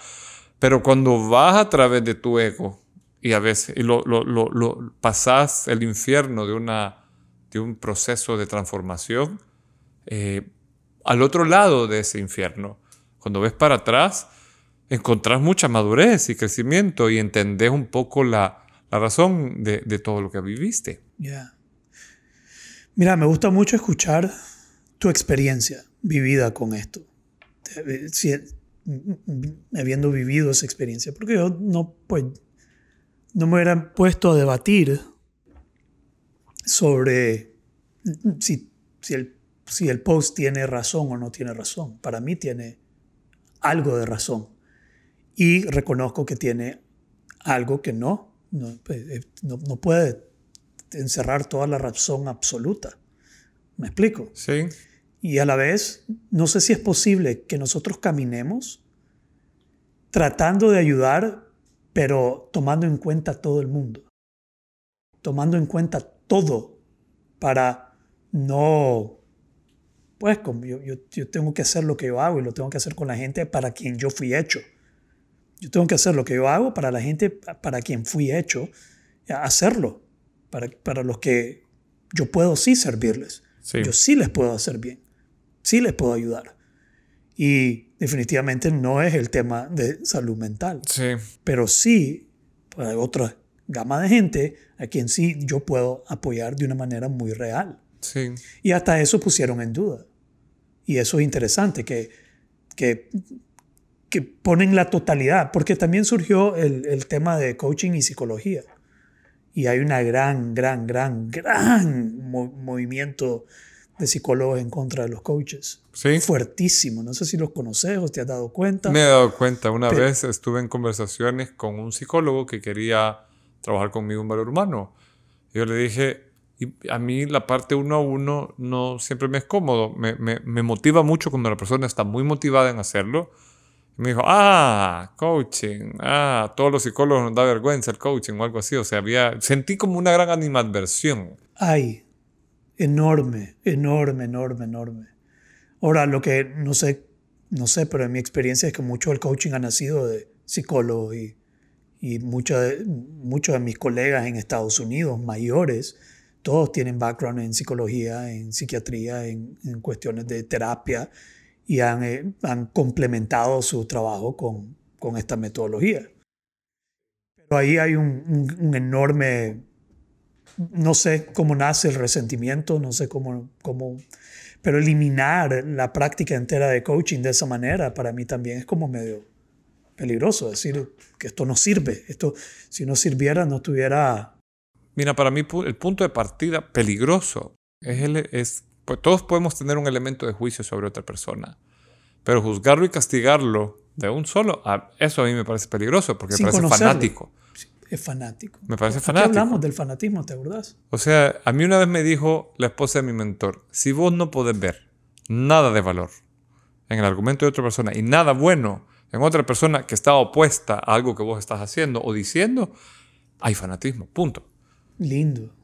B: Pero cuando vas a través de tu ego y a veces y lo, lo, lo, pasas el infierno de, una, de un proceso de transformación, eh, al otro lado de ese infierno. Cuando ves para atrás, encontrás mucha madurez y crecimiento y entendés un poco la, razón de, todo lo que viviste.
A: Ya. Mira, me gusta mucho escuchar tu experiencia vivida con esto. habiendo vivido esa experiencia, porque yo no, pues, no me hubiera puesto a debatir sobre si, si el si el post tiene razón o no tiene razón. Para mí tiene algo de razón. Y reconozco que tiene algo que no. No, pues, eh, puede encerrar toda la razón absoluta. ¿Me explico?
B: Sí.
A: Y a la vez, no sé si es posible que nosotros caminemos tratando de ayudar, pero tomando en cuenta todo el mundo. Tomando en cuenta todo para no pues como yo, yo, tengo que hacer lo que yo hago y lo tengo que hacer con la gente para quien yo fui hecho. Yo tengo que hacer lo que yo hago para la gente para quien fui hecho, hacerlo, para, para los que yo puedo sí servirles. Yo sí les puedo hacer bien, sí les puedo ayudar. Y definitivamente no es el tema de salud mental.
B: Sí.
A: Pero sí pues, hay otra gama de gente a quien sí yo puedo apoyar de una manera muy real.
B: Sí.
A: Y hasta eso pusieron en duda. Y eso es interesante, que, que, que ponen la totalidad, porque también surgió el, el tema de coaching y psicología. Y hay una gran, gran, gran, gran movimiento de psicólogos en contra de los coaches.
B: Sí.
A: Fuertísimo. No sé si los conoces o te has dado cuenta.
B: Me he dado cuenta. Una vez estuve en conversaciones con un psicólogo que quería trabajar conmigo en valor humano. Yo le dije, y a mí la parte uno a uno no siempre me es cómodo. Me, me, me motiva mucho cuando la persona está muy motivada en hacerlo. Me dijo, ah, coaching, ah, todos los psicólogos nos da vergüenza el coaching o algo así. O sea, había, sentí como una gran animadversión.
A: Ay, enorme, enorme, enorme, enorme. Ahora, lo que no sé, no sé, pero en mi experiencia es que mucho del coaching ha nacido de psicólogos y, y muchos de, mis colegas en Estados Unidos mayores todos tienen background en psicología, en psiquiatría, en, cuestiones de terapia y han, eh, han complementado su trabajo con, con, esta metodología. Pero ahí hay un, un, enorme, no sé cómo nace el resentimiento, no sé cómo, cómo, pero eliminar la práctica entera de coaching de esa manera para mí también es como medio peligroso, decir que esto no sirve, esto si no sirviera no tuviera
B: Mira, para mí el punto de partida peligroso es, el, es pues todos podemos tener un elemento de juicio sobre otra persona, pero juzgarlo y castigarlo de un solo, eso a mí me parece peligroso porque me parece fanático.
A: Es fanático.
B: Me parece fanático.
A: hablamos del fanatismo, ¿te acordás?
B: O sea, a mí una vez me dijo la esposa de mi mentor, si vos no podés ver nada de valor en el argumento de otra persona y nada bueno en otra persona que está opuesta a algo que vos estás haciendo o diciendo, hay fanatismo, punto.
A: Lindo.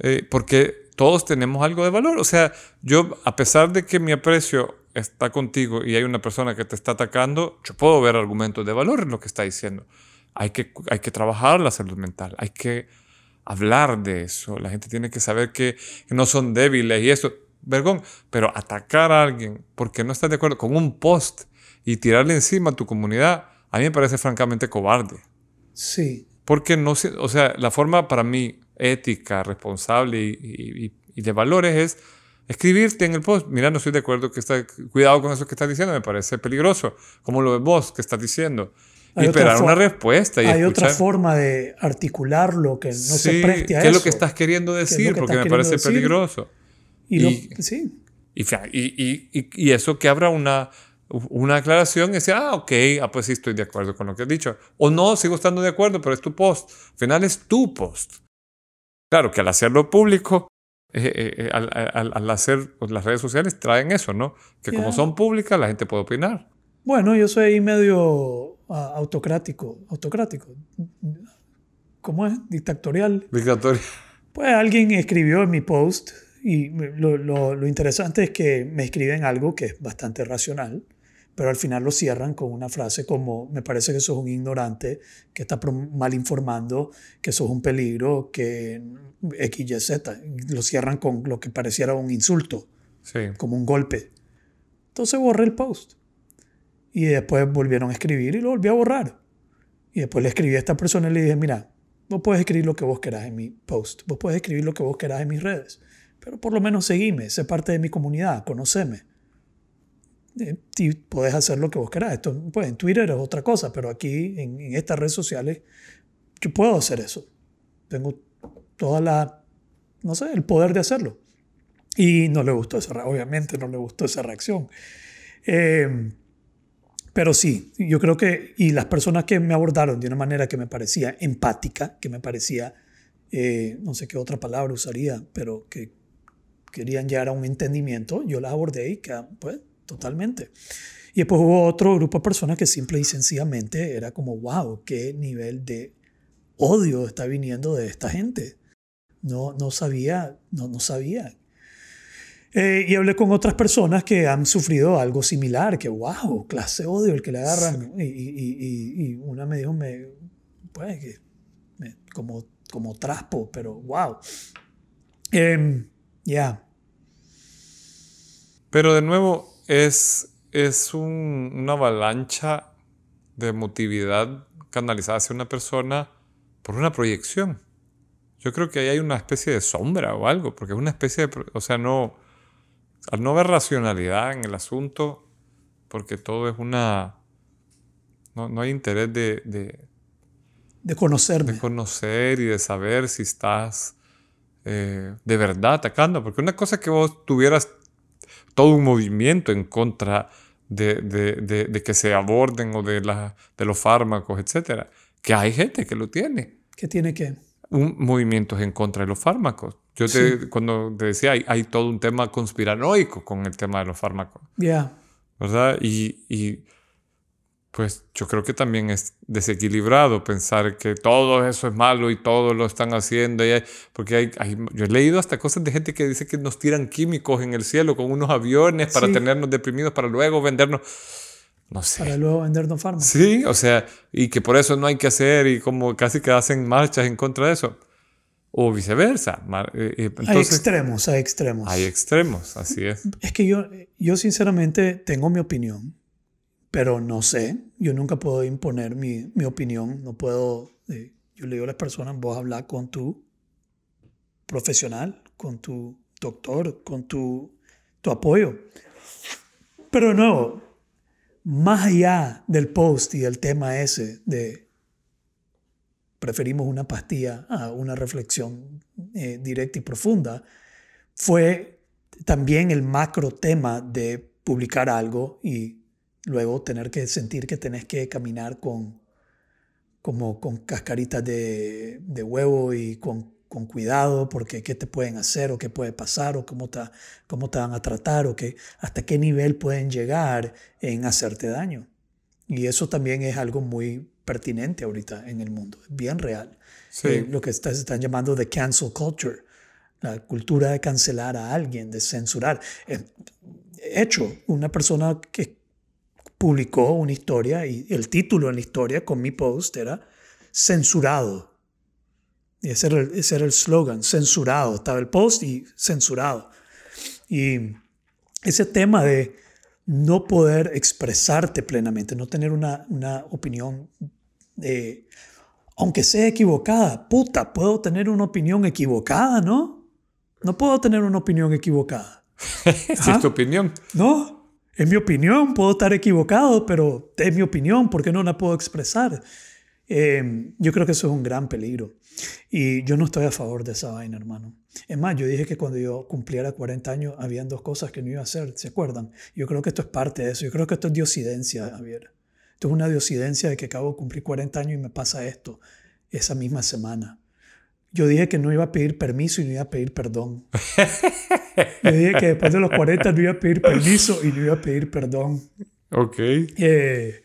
B: eh, porque todos tenemos algo de valor. O sea, yo, a pesar de que mi aprecio está contigo y hay una persona que te está atacando, yo puedo ver argumentos de valor en lo que está diciendo. Hay que, hay que trabajar la salud mental, hay que hablar de eso. La gente tiene que saber que, no son débiles y eso, vergón, pero atacar a alguien porque no estás de acuerdo con un post y tirarle encima a tu comunidad, a mí me parece francamente cobarde.
A: Sí.
B: Porque no, o sea, la forma para mí ética, responsable y, y de valores es escribirte en el post, mira, no estoy de acuerdo, que está, cuidado con eso que estás diciendo, me parece peligroso. ¿Cómo lo ves vos que estás diciendo? Y esperar una respuesta. Y
A: hay otra forma de articularlo que no se preste a
B: eso. ¿Qué es lo que estás queriendo decir? Porque me parece peligroso.
A: Y, sí.
B: Y, y, y, eso que abra una, una aclaración y decir, ah, ok, ah, pues sí estoy de acuerdo con lo que has dicho. O no, sigo estando de acuerdo, pero es tu post. Al final es tu post. Claro que al hacerlo público eh, eh, eh, al, hacer pues, las redes sociales traen eso, ¿no? Que como son públicas, la gente puede opinar.
A: Bueno, yo soy medio autocrático, autocrático. ¿Cómo es? Dictatorial.
B: Dictatorial.
A: Pues alguien escribió en mi post y lo, lo, lo interesante es que me escriben algo que es bastante racional pero al final lo cierran con una frase como, me parece que sos un ignorante, que está mal informando, que sos un peligro, que X, Y, Z. Lo cierran con lo que pareciera un insulto, como un golpe. Entonces borré el post. Y después volvieron a escribir y lo volví a borrar. Y después le escribí a esta persona y le dije, mira, vos puedes escribir lo que vos querás en mi post, vos puedes escribir lo que vos querás en mis redes, pero por lo menos seguime, sé parte de mi comunidad, conoceme y puedes hacer lo que vos querás. Esto, pues, en Twitter es otra cosa, pero aquí en, estas redes sociales yo puedo hacer eso. Tengo toda la, no sé, el poder de hacerlo. Y no le gustó esa, obviamente no le gustó esa reacción. Eh, pero sí, yo creo que, y las personas que me abordaron de una manera que me parecía empática, que me parecía, eh, no sé qué otra palabra usaría, pero que querían llegar a un entendimiento, yo las abordé y que, pues, totalmente. Y después hubo otro grupo de personas que simple y sencillamente era como, wow, qué nivel de odio está viniendo de esta gente. No, no sabía, no, no sabía. Eh, y hablé con otras personas que han sufrido algo similar, que wow, clase odio el que le agarran. Y, y, y, una me dijo, me, pues, que como, como traspo, pero wow. Em, ya.
B: Pero de nuevo, es, es una avalancha de emotividad canalizada hacia una persona por una proyección. Yo creo que ahí hay una especie de sombra o algo, porque es una especie de... O sea, no... Al no haber racionalidad en el asunto, porque todo es una... No, no hay interés de, de...
A: De conocerme.
B: De conocer y de saber si estás eh, de verdad atacando. Porque una cosa que vos tuvieras todo un movimiento en contra de, de, de, que se aborden o de, la, de los fármacos, etcétera. Que hay gente que lo tiene.
A: ¿Qué tiene que?
B: Un movimiento en contra de los fármacos. Yo te, cuando te decía, hay, hay, todo un tema conspiranoico con el tema de los fármacos.
A: Ya.
B: ¿Verdad? Y, y pues yo creo que también es desequilibrado pensar que todo eso es malo y todo lo están haciendo. porque hay, yo he leído hasta cosas de gente que dice que nos tiran químicos en el cielo con unos aviones para tenernos deprimidos para luego vendernos. No sé.
A: Para luego vendernos fármacos.
B: Sí, o sea, y que por eso no hay que hacer y como casi que hacen marchas en contra de eso. O viceversa.
A: Eh, eh, hay extremos, hay extremos.
B: Hay extremos, así es.
A: Es que yo, yo sinceramente tengo mi opinión pero no sé, yo nunca puedo imponer mi, mi opinión, no puedo, eh, yo le digo a las personas, vos hablar con tu profesional, con tu doctor, con tu, tu apoyo. Pero nuevo, más allá del post y del tema ese de preferimos una pastilla a una reflexión eh, directa y profunda, fue también el macro tema de publicar algo y luego tener que sentir que tenés que caminar con, como con cascaritas de, de huevo y con, con, cuidado porque qué te pueden hacer o qué puede pasar o cómo te, cómo te van a tratar o que, hasta qué nivel pueden llegar en hacerte daño. Y eso también es algo muy pertinente ahorita en el mundo, bien real.
B: Sí.
A: Eh, lo que se están llamando de cancel culture. la cultura de cancelar a alguien, de censurar. Eh, hecho, una persona que publicó una historia y el título en la historia con mi post era censurado. Y ese era el, ese era el slogan, censurado. Estaba el post y censurado. Y ese tema de no poder expresarte plenamente, no tener una, una opinión, de, aunque sea equivocada, puta, puedo tener una opinión equivocada, ¿no? No puedo tener una opinión equivocada.
B: es tu opinión.
A: No, es mi opinión, puedo estar equivocado, pero es mi opinión, ¿por qué no la puedo expresar? Eh, yo creo que eso es un gran peligro. Y yo no estoy a favor de esa vaina, hermano. Es más, yo dije que cuando yo cumpliera 40 años, habían dos cosas que no iba a hacer, ¿se acuerdan? Yo creo que esto es parte de eso. Yo creo que esto es diosidencia, Javier. Esto es una diosidencia de que acabo de cumplir 40 años y me pasa esto esa misma semana. Yo dije que no iba a pedir permiso y no iba a pedir perdón. Yo dije que después de los 40 no iba a pedir permiso y no iba a pedir perdón.
B: Ok.
A: Eh,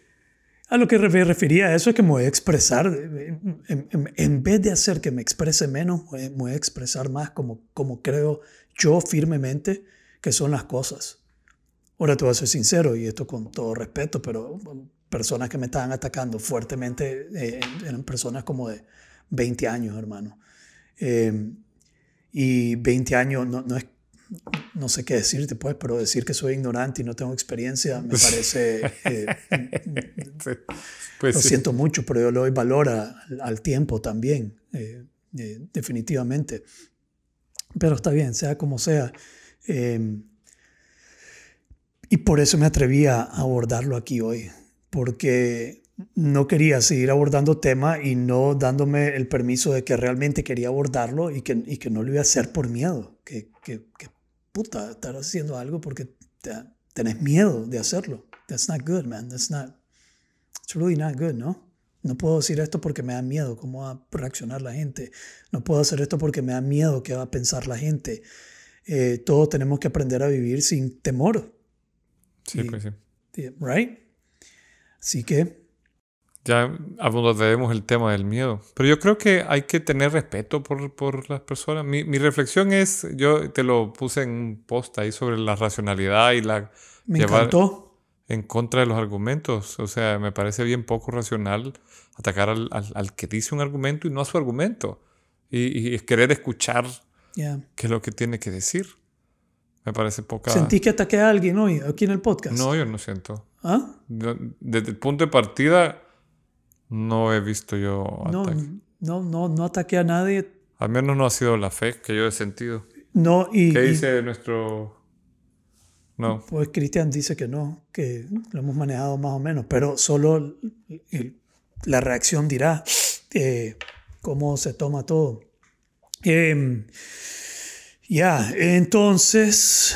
A: a lo que me refería a eso es que me voy a expresar, en, vez de hacer que me exprese menos, me voy a expresar más como, como creo yo firmemente que son las cosas. Ahora te voy a ser sincero, y esto con todo respeto, pero personas que me estaban atacando fuertemente eh, eran personas como de 20 años, hermano. Eh, y 20 años no, no es no sé qué decirte, pues, pero decir que soy ignorante y no tengo experiencia me parece... Eh, pues lo siento mucho, pero yo le doy valor al tiempo también, eh, eh, definitivamente. Pero está bien, sea como sea. Em, y por eso me atreví a abordarlo aquí hoy, porque no quería seguir abordando tema y no dándome el permiso de que realmente quería abordarlo y que, y que no lo iba a hacer por miedo, que, que, que puta, estar haciendo algo porque te, tenés miedo de hacerlo. That's not good, man. That's not, it's really not good, ¿no? No puedo decir esto porque me da miedo cómo va a reaccionar la gente. No puedo hacer esto porque me da miedo qué va a pensar la gente. Eh, todos tenemos que aprender a vivir sin temor.
B: Sí, pues sí.
A: Right? Así que
B: ya abordaremos el tema del miedo. Pero yo creo que hay que tener respeto por, por las personas. Mi, mi, reflexión es, yo te lo puse en un post ahí sobre la racionalidad y la...
A: Me encantó.
B: En contra de los argumentos. O sea, me parece bien poco racional atacar al, al, que dice un argumento y no a su argumento. Y, y querer escuchar qué es lo que tiene que decir. Me parece poca...
A: ¿Sentí que ataqué a alguien hoy aquí en el podcast?
B: No, yo no siento.
A: ¿Ah?
B: Desde el punto de partida no he visto yo
A: no, No, no, no ataqué a nadie.
B: Al menos no ha sido la fe que yo he sentido.
A: No, y...
B: ¿Qué dice nuestro...? No.
A: Pues Cristian dice que no, que lo hemos manejado más o menos, pero solo la reacción dirá eh, cómo se toma todo. Em, ya, entonces,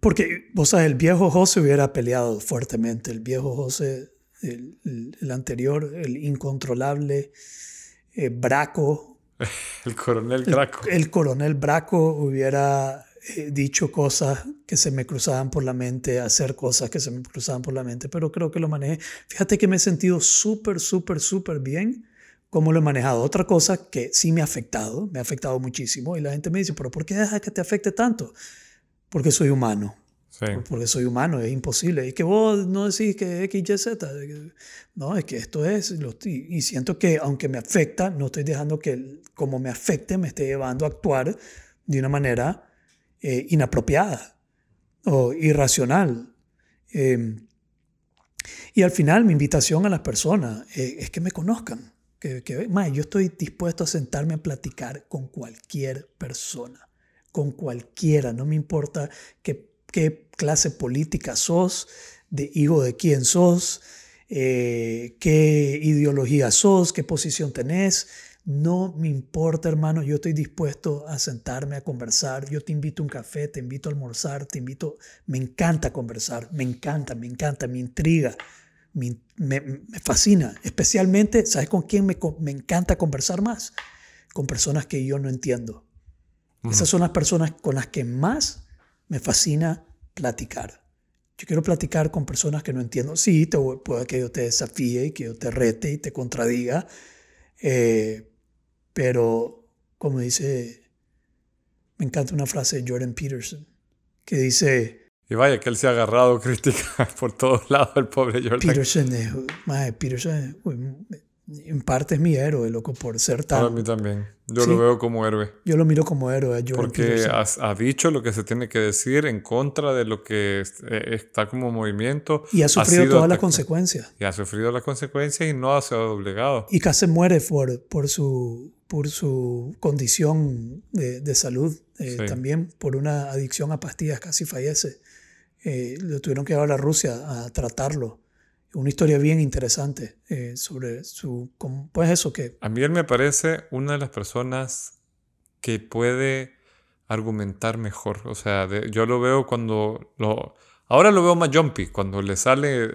A: porque, vos sabes, el viejo José hubiera peleado fuertemente, el viejo José el, anterior, el incontrolable eh, Braco.
B: El coronel Braco.
A: El, coronel Braco hubiera eh, dicho cosas que se me cruzaban por la mente, hacer cosas que se me cruzaban por la mente, pero creo que lo manejé. Fíjate que me he sentido súper, súper, súper bien como lo he manejado. Otra cosa que sí me ha afectado, me ha afectado muchísimo, y la gente me dice, pero ¿por qué dejas que te afecte tanto? Porque soy humano. Porque soy humano, es imposible. Y que vos no decís que X, Y, Z. No, es que esto es. Y siento que aunque me afecta, no estoy dejando que como me afecte me esté llevando a actuar de una manera eh, inapropiada o irracional. Em, y al final mi invitación a las personas eh, es que me conozcan. Que, que más, yo estoy dispuesto a sentarme a platicar con cualquier persona. Con cualquiera. No me importa que qué clase política sos, de hijo de quién sos, eh, qué ideología sos, qué posición tenés. No me importa, hermano, yo estoy dispuesto a sentarme a conversar. Yo te invito a un café, te invito a almorzar, te invito... Me encanta conversar, me encanta, me encanta, me intriga, me, me, fascina. Especialmente, ¿sabes con quién me, me, encanta conversar más? Con personas que yo no entiendo. Esas son las personas con las que más me fascina platicar. Yo quiero platicar con personas que no entiendo. Sí, te, puede que yo te desafíe y que yo te rete y te contradiga, eh, pero como dice Me encanta una frase de Jordan Peterson que dice,
B: Y vaya que él se ha agarrado críticas por todos lados, el pobre Jordan.
A: Peterson es, mae, Peterson es- en parte es mi héroe, loco, por ser
B: Para
A: tan...
B: mí también. Yo
A: Sí.
B: lo veo como héroe.
A: Yo lo miro como héroe
B: Porque ha, ha dicho lo que se tiene que decir en contra de lo que eh, está como movimiento.
A: Y ha sufrido todas las consecuencias.
B: Y ha sufrido las consecuencias y no ha sido doblegado.
A: Y casi muere por, por, su, por su condición de, de salud. eh,
B: Sí.
A: También por una adicción a pastillas, casi fallece. Eh, lo tuvieron que llevar a Rusia a tratarlo. Una historia bien interesante eh, sobre su... Pues eso, que
B: A mí él me parece una de las personas que puede argumentar mejor. O sea, de- yo lo veo cuando lo... Ahora lo veo más jumpy, cuando le sale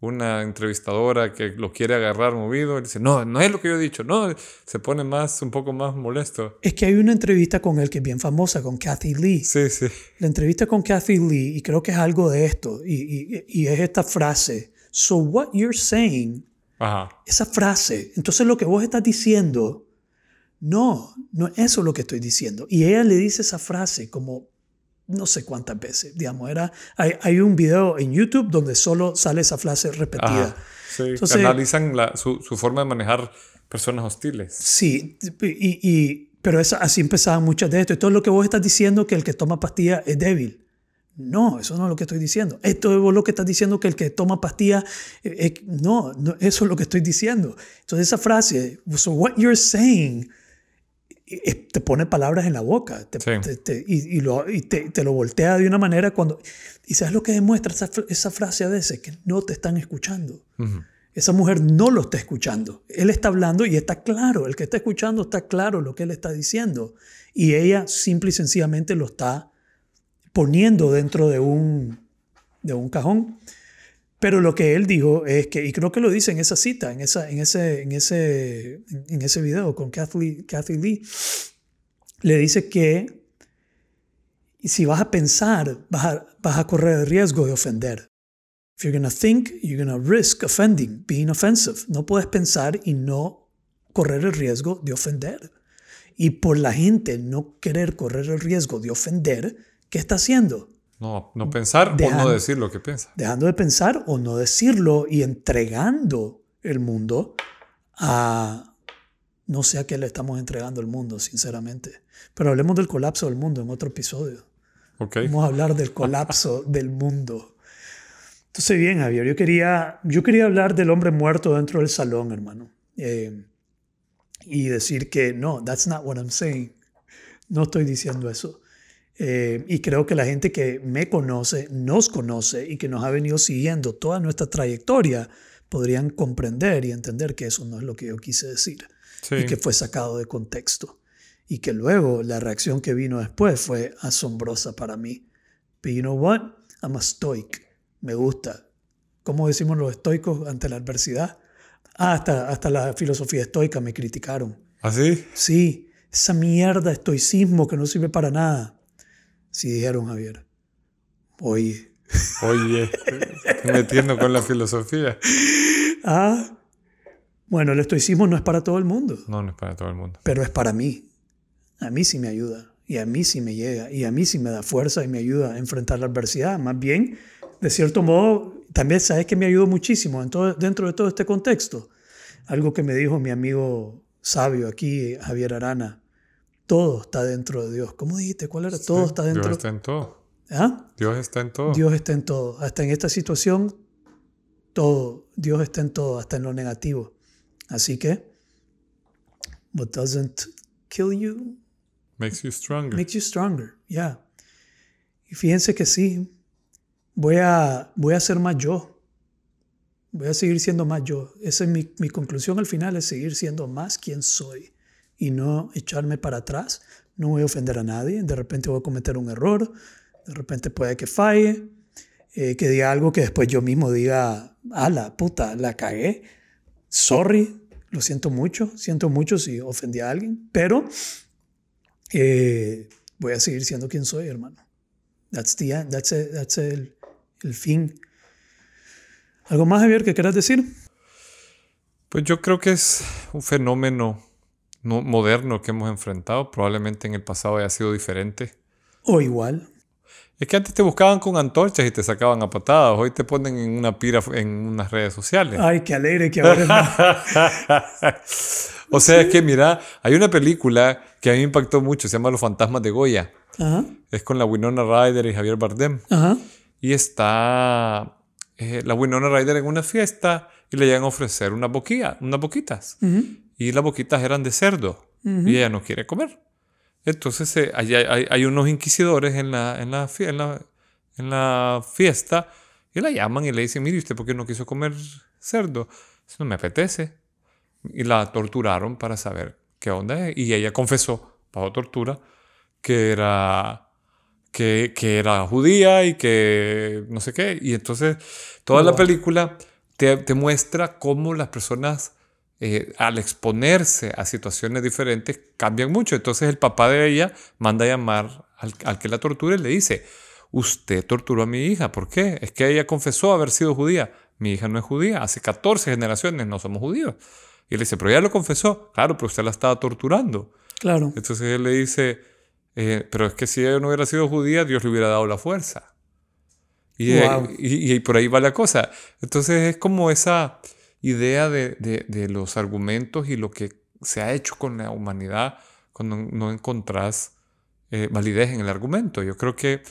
B: una entrevistadora que lo quiere agarrar movido, él dice, no, no es lo que yo he dicho, no, se pone más, un poco más molesto.
A: es que hay una entrevista con él que es bien famosa, con Kathy Lee.
B: Sí, sí.
A: La entrevista con Kathy Lee, y creo que es algo de esto, y, y- y es esta frase. So what you're saying
B: Ajá.
A: esa frase. Entonces lo que vos estás diciendo, no, no es eso lo que estoy diciendo. Y ella le dice esa frase como no sé cuántas veces, digamos, era, hay, hay un video en YouTube donde solo sale esa frase repetida.
B: Ajá. Sí,
A: Entonces-
B: analizan la- su, su forma de manejar personas hostiles.
A: Sí, y, y- pero esa, así empezaban muchas de esto. Esto es lo que vos estás diciendo, que el que toma pastillas es débil. No, eso no es lo que estoy diciendo. Esto es lo que estás diciendo, que el que toma pastillas... eh, eh, no, no, eso es lo que estoy diciendo. Entonces esa frase, so what you're saying, eh, te pone palabras en la boca te-
B: Sí.
A: te- te- y, y lo, y te, lo voltea de una manera cuando... ¿Y sabes lo que demuestra esa, fr- esa frase a veces? Que no te están escuchando. Esa mujer no lo está escuchando. Él está hablando y está claro. El que está escuchando está claro lo que él está diciendo. Y ella simple y sencillamente lo está poniendo dentro de un, de un cajón. Pero lo que él dijo es que, y creo que lo dice en esa cita, en, esa, en, ese, en, ese, en ese video con Kathy, Kathy Lee, le dice que si vas a pensar, vas a, vas a correr el riesgo de ofender. If you're going to think, you're going to risk offending, being offensive. No puedes pensar y no correr el riesgo de ofender. Y por la gente no querer correr el riesgo de ofender, ¿qué está haciendo?
B: No, no pensar o no decir lo que piensa.
A: Dejando de pensar o no decirlo y entregando el mundo a... No sé a qué le estamos entregando el mundo, sinceramente. Pero hablemos del colapso del mundo en otro episodio.
B: ¿Ok?
A: Vamos a hablar del colapso del mundo. Entonces, bien, Javier, yo quería, yo quería hablar del hombre muerto dentro del salón, hermano. Eh, y decir que no, that's not what I'm saying. No estoy diciendo eso. Eh, y creo que la gente que me conoce, nos conoce y que nos ha venido siguiendo toda nuestra trayectoria, podrían comprender y entender que eso no es lo que yo quise decir
B: Sí.
A: y que fue sacado de contexto. Y que luego la reacción que vino después fue asombrosa para mí. But you know what? I'm a stoic. Me gusta. ¿Cómo decimos los estoicos ante la adversidad? Ah, hasta, hasta la filosofía estoica me criticaron.
B: ¿Así?
A: Sí, esa mierda estoicismo que no sirve para nada. Sí, dijeron Javier. Oye.
B: Oye, estoy metiendo con la filosofía.
A: Ah, bueno, el estoicismo no es para todo el mundo.
B: No, no es para todo el mundo.
A: pero es para mí. A mí sí me ayuda y a mí sí me llega y a mí sí me da fuerza y me ayuda a enfrentar la adversidad. Más bien, de cierto modo, también sabes que me ayudó muchísimo en todo- dentro de todo este contexto. Algo que me dijo mi amigo sabio aquí, Javier Arana. Todo está dentro de Dios. ¿Cómo dijiste? ¿Cuál era? Todo
B: Sí,
A: está dentro.
B: Dios está en todo.
A: ¿Ah?
B: Dios está en todo.
A: Dios está en todo. Hasta en esta situación, todo. Dios está en todo, hasta en lo negativo. Así que, what doesn't kill you
B: Makes you stronger.
A: makes you stronger. Yeah. Y fíjense que sí, voy a, voy a ser más yo. Voy a seguir siendo más yo. Esa es mi, mi conclusión al final, es seguir siendo más quien soy y no echarme para atrás. No voy a ofender a nadie. De repente voy a cometer un error. De repente puede que falle. eh, que diga algo que después yo mismo diga, ah, la puta, la cagué. Sorry, lo siento mucho. Siento mucho si ofendí a alguien. Pero eh, voy a seguir siendo quien soy, hermano. That's the end. That's, it. That's el, el fin. ¿Algo más, Javier, que quieras decir?
B: Pues yo creo que es un fenómeno no, moderno que hemos enfrentado. Probablemente en el pasado haya sido diferente.
A: O igual.
B: Es que antes te buscaban con antorchas y te sacaban a patadas. Hoy te ponen en una pira en unas redes sociales.
A: Ay, qué alegre que ahora
B: O sea, es que mira, hay una película que a mí me impactó mucho, se llama Los fantasmas de Goya.
A: Ajá,
B: Es con la Winona Ryder y Javier Bardem.
A: ajá.
B: Y está eh, la Winona Ryder en una fiesta y le llegan a ofrecer unas boquillas, unas boquitas.
A: ujú.
B: Y las boquitas eran de cerdo. Y ella no quiere comer. Entonces eh, hay, hay- hay unos inquisidores en la, en, la, en, la, en la fiesta y la llaman y le dicen, mire, ¿usted por qué no quiso comer cerdo? Dice, no me apetece. Y la torturaron para saber qué onda es. Y ella confesó, bajo tortura, que era, que, que era judía y que no sé qué. Y entonces toda la película te, te muestra cómo las personas eh, al exponerse a situaciones diferentes cambian mucho. Entonces el papá de ella manda a llamar al, al que la tortura y le dice, usted torturó a mi hija, ¿por qué? Es que ella confesó haber sido judía. Mi hija no es judía, hace 14 generaciones no somos judíos. Y él dice, pero ella lo confesó. Claro, pero usted la estaba torturando.
A: Claro.
B: Entonces él le dice, eh, pero es que si ella no hubiera sido judía, Dios le hubiera dado la fuerza. Y, eh,
A: Wow.
B: y- y por ahí va la cosa. Entonces es como esa idea de, de- los argumentos y lo que se ha hecho con la humanidad cuando no encontrás eh, validez en el argumento. Yo creo que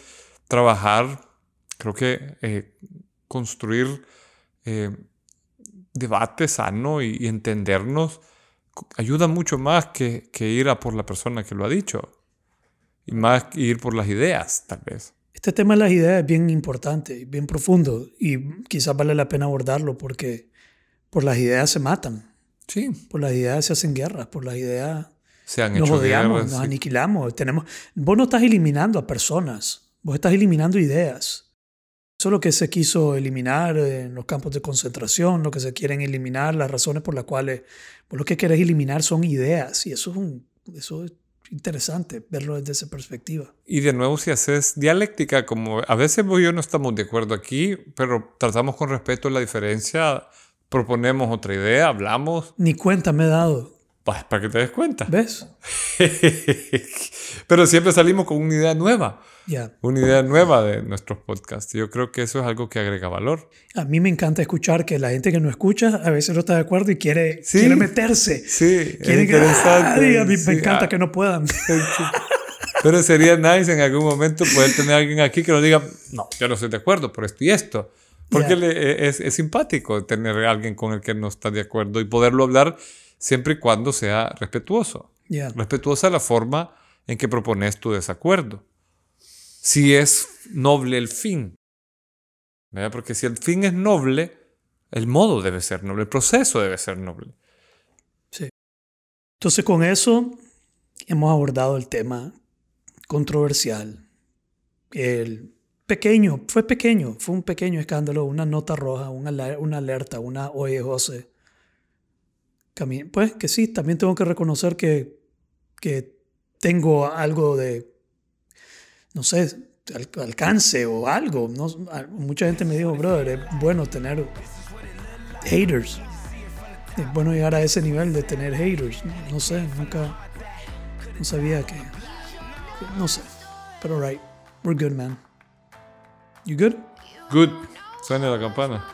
B: trabajar, creo que eh, construir eh, debate sano y, y entendernos ayuda mucho más que, que ir a por la persona que lo ha dicho. Y más que ir por las ideas, tal vez.
A: Este tema de las ideas es bien importante, bien profundo y quizás vale la pena abordarlo porque por las ideas se matan,
B: Sí,
A: por las ideas se hacen guerras, por las ideas
B: se han
A: nos
B: hecho
A: odiamos,
B: guerras.
A: nos
B: sí.
A: aniquilamos. Tenemos, vos no estás eliminando a personas, vos estás eliminando ideas. Eso es lo que se quiso eliminar en los campos de concentración, lo que se quieren eliminar, las razones por las cuales vos lo que querés eliminar son ideas y eso es, un, eso es interesante verlo desde esa perspectiva.
B: Y de nuevo, si haces dialéctica, como a veces vos y yo no estamos de acuerdo aquí, pero tratamos con respeto la diferencia, proponemos otra idea, hablamos,
A: Ni cuenta me he dado,
B: pues, para que te des cuenta.
A: ¿ves?
B: pero siempre salimos con una idea nueva,
A: Ya.
B: una idea nueva de nuestros podcasts. Yo creo que eso es algo que agrega valor.
A: A mí me encanta escuchar que la gente que no escucha a veces no está de acuerdo y quiere,
B: Sí.
A: quiere meterse.
B: Sí, es
A: Quiere que,
B: interesante.
A: A mí
B: Sí,
A: me encanta
B: ah,
A: que no puedan.
B: Pero sería nice en algún momento poder tener a alguien aquí que nos diga, no, yo no estoy de acuerdo por esto y esto. Porque
A: Ya.
B: le- es, es simpático tener a alguien con el que no está de acuerdo y poderlo hablar siempre y cuando sea respetuoso.
A: Ya.
B: Respetuosa la forma en que propones tu desacuerdo. Si es noble el fin. ¿verdad? Porque si el fin es noble, el modo debe ser noble, el proceso debe ser noble.
A: Entonces con eso hemos abordado el tema controversial. El pequeño, fue pequeño, fue un pequeño escándalo, una nota roja, una, una alerta, una oye José. Pues que sí, también tengo que reconocer que, que tengo algo de, no sé, al- alcance o algo. No, mucha gente me dijo, brother, es bueno tener haters. Es bueno llegar a ese nivel de tener haters. No sé, nunca, no sabía que, no sé. Pero right, we're good, man. You good?
B: Good. Suena la campana.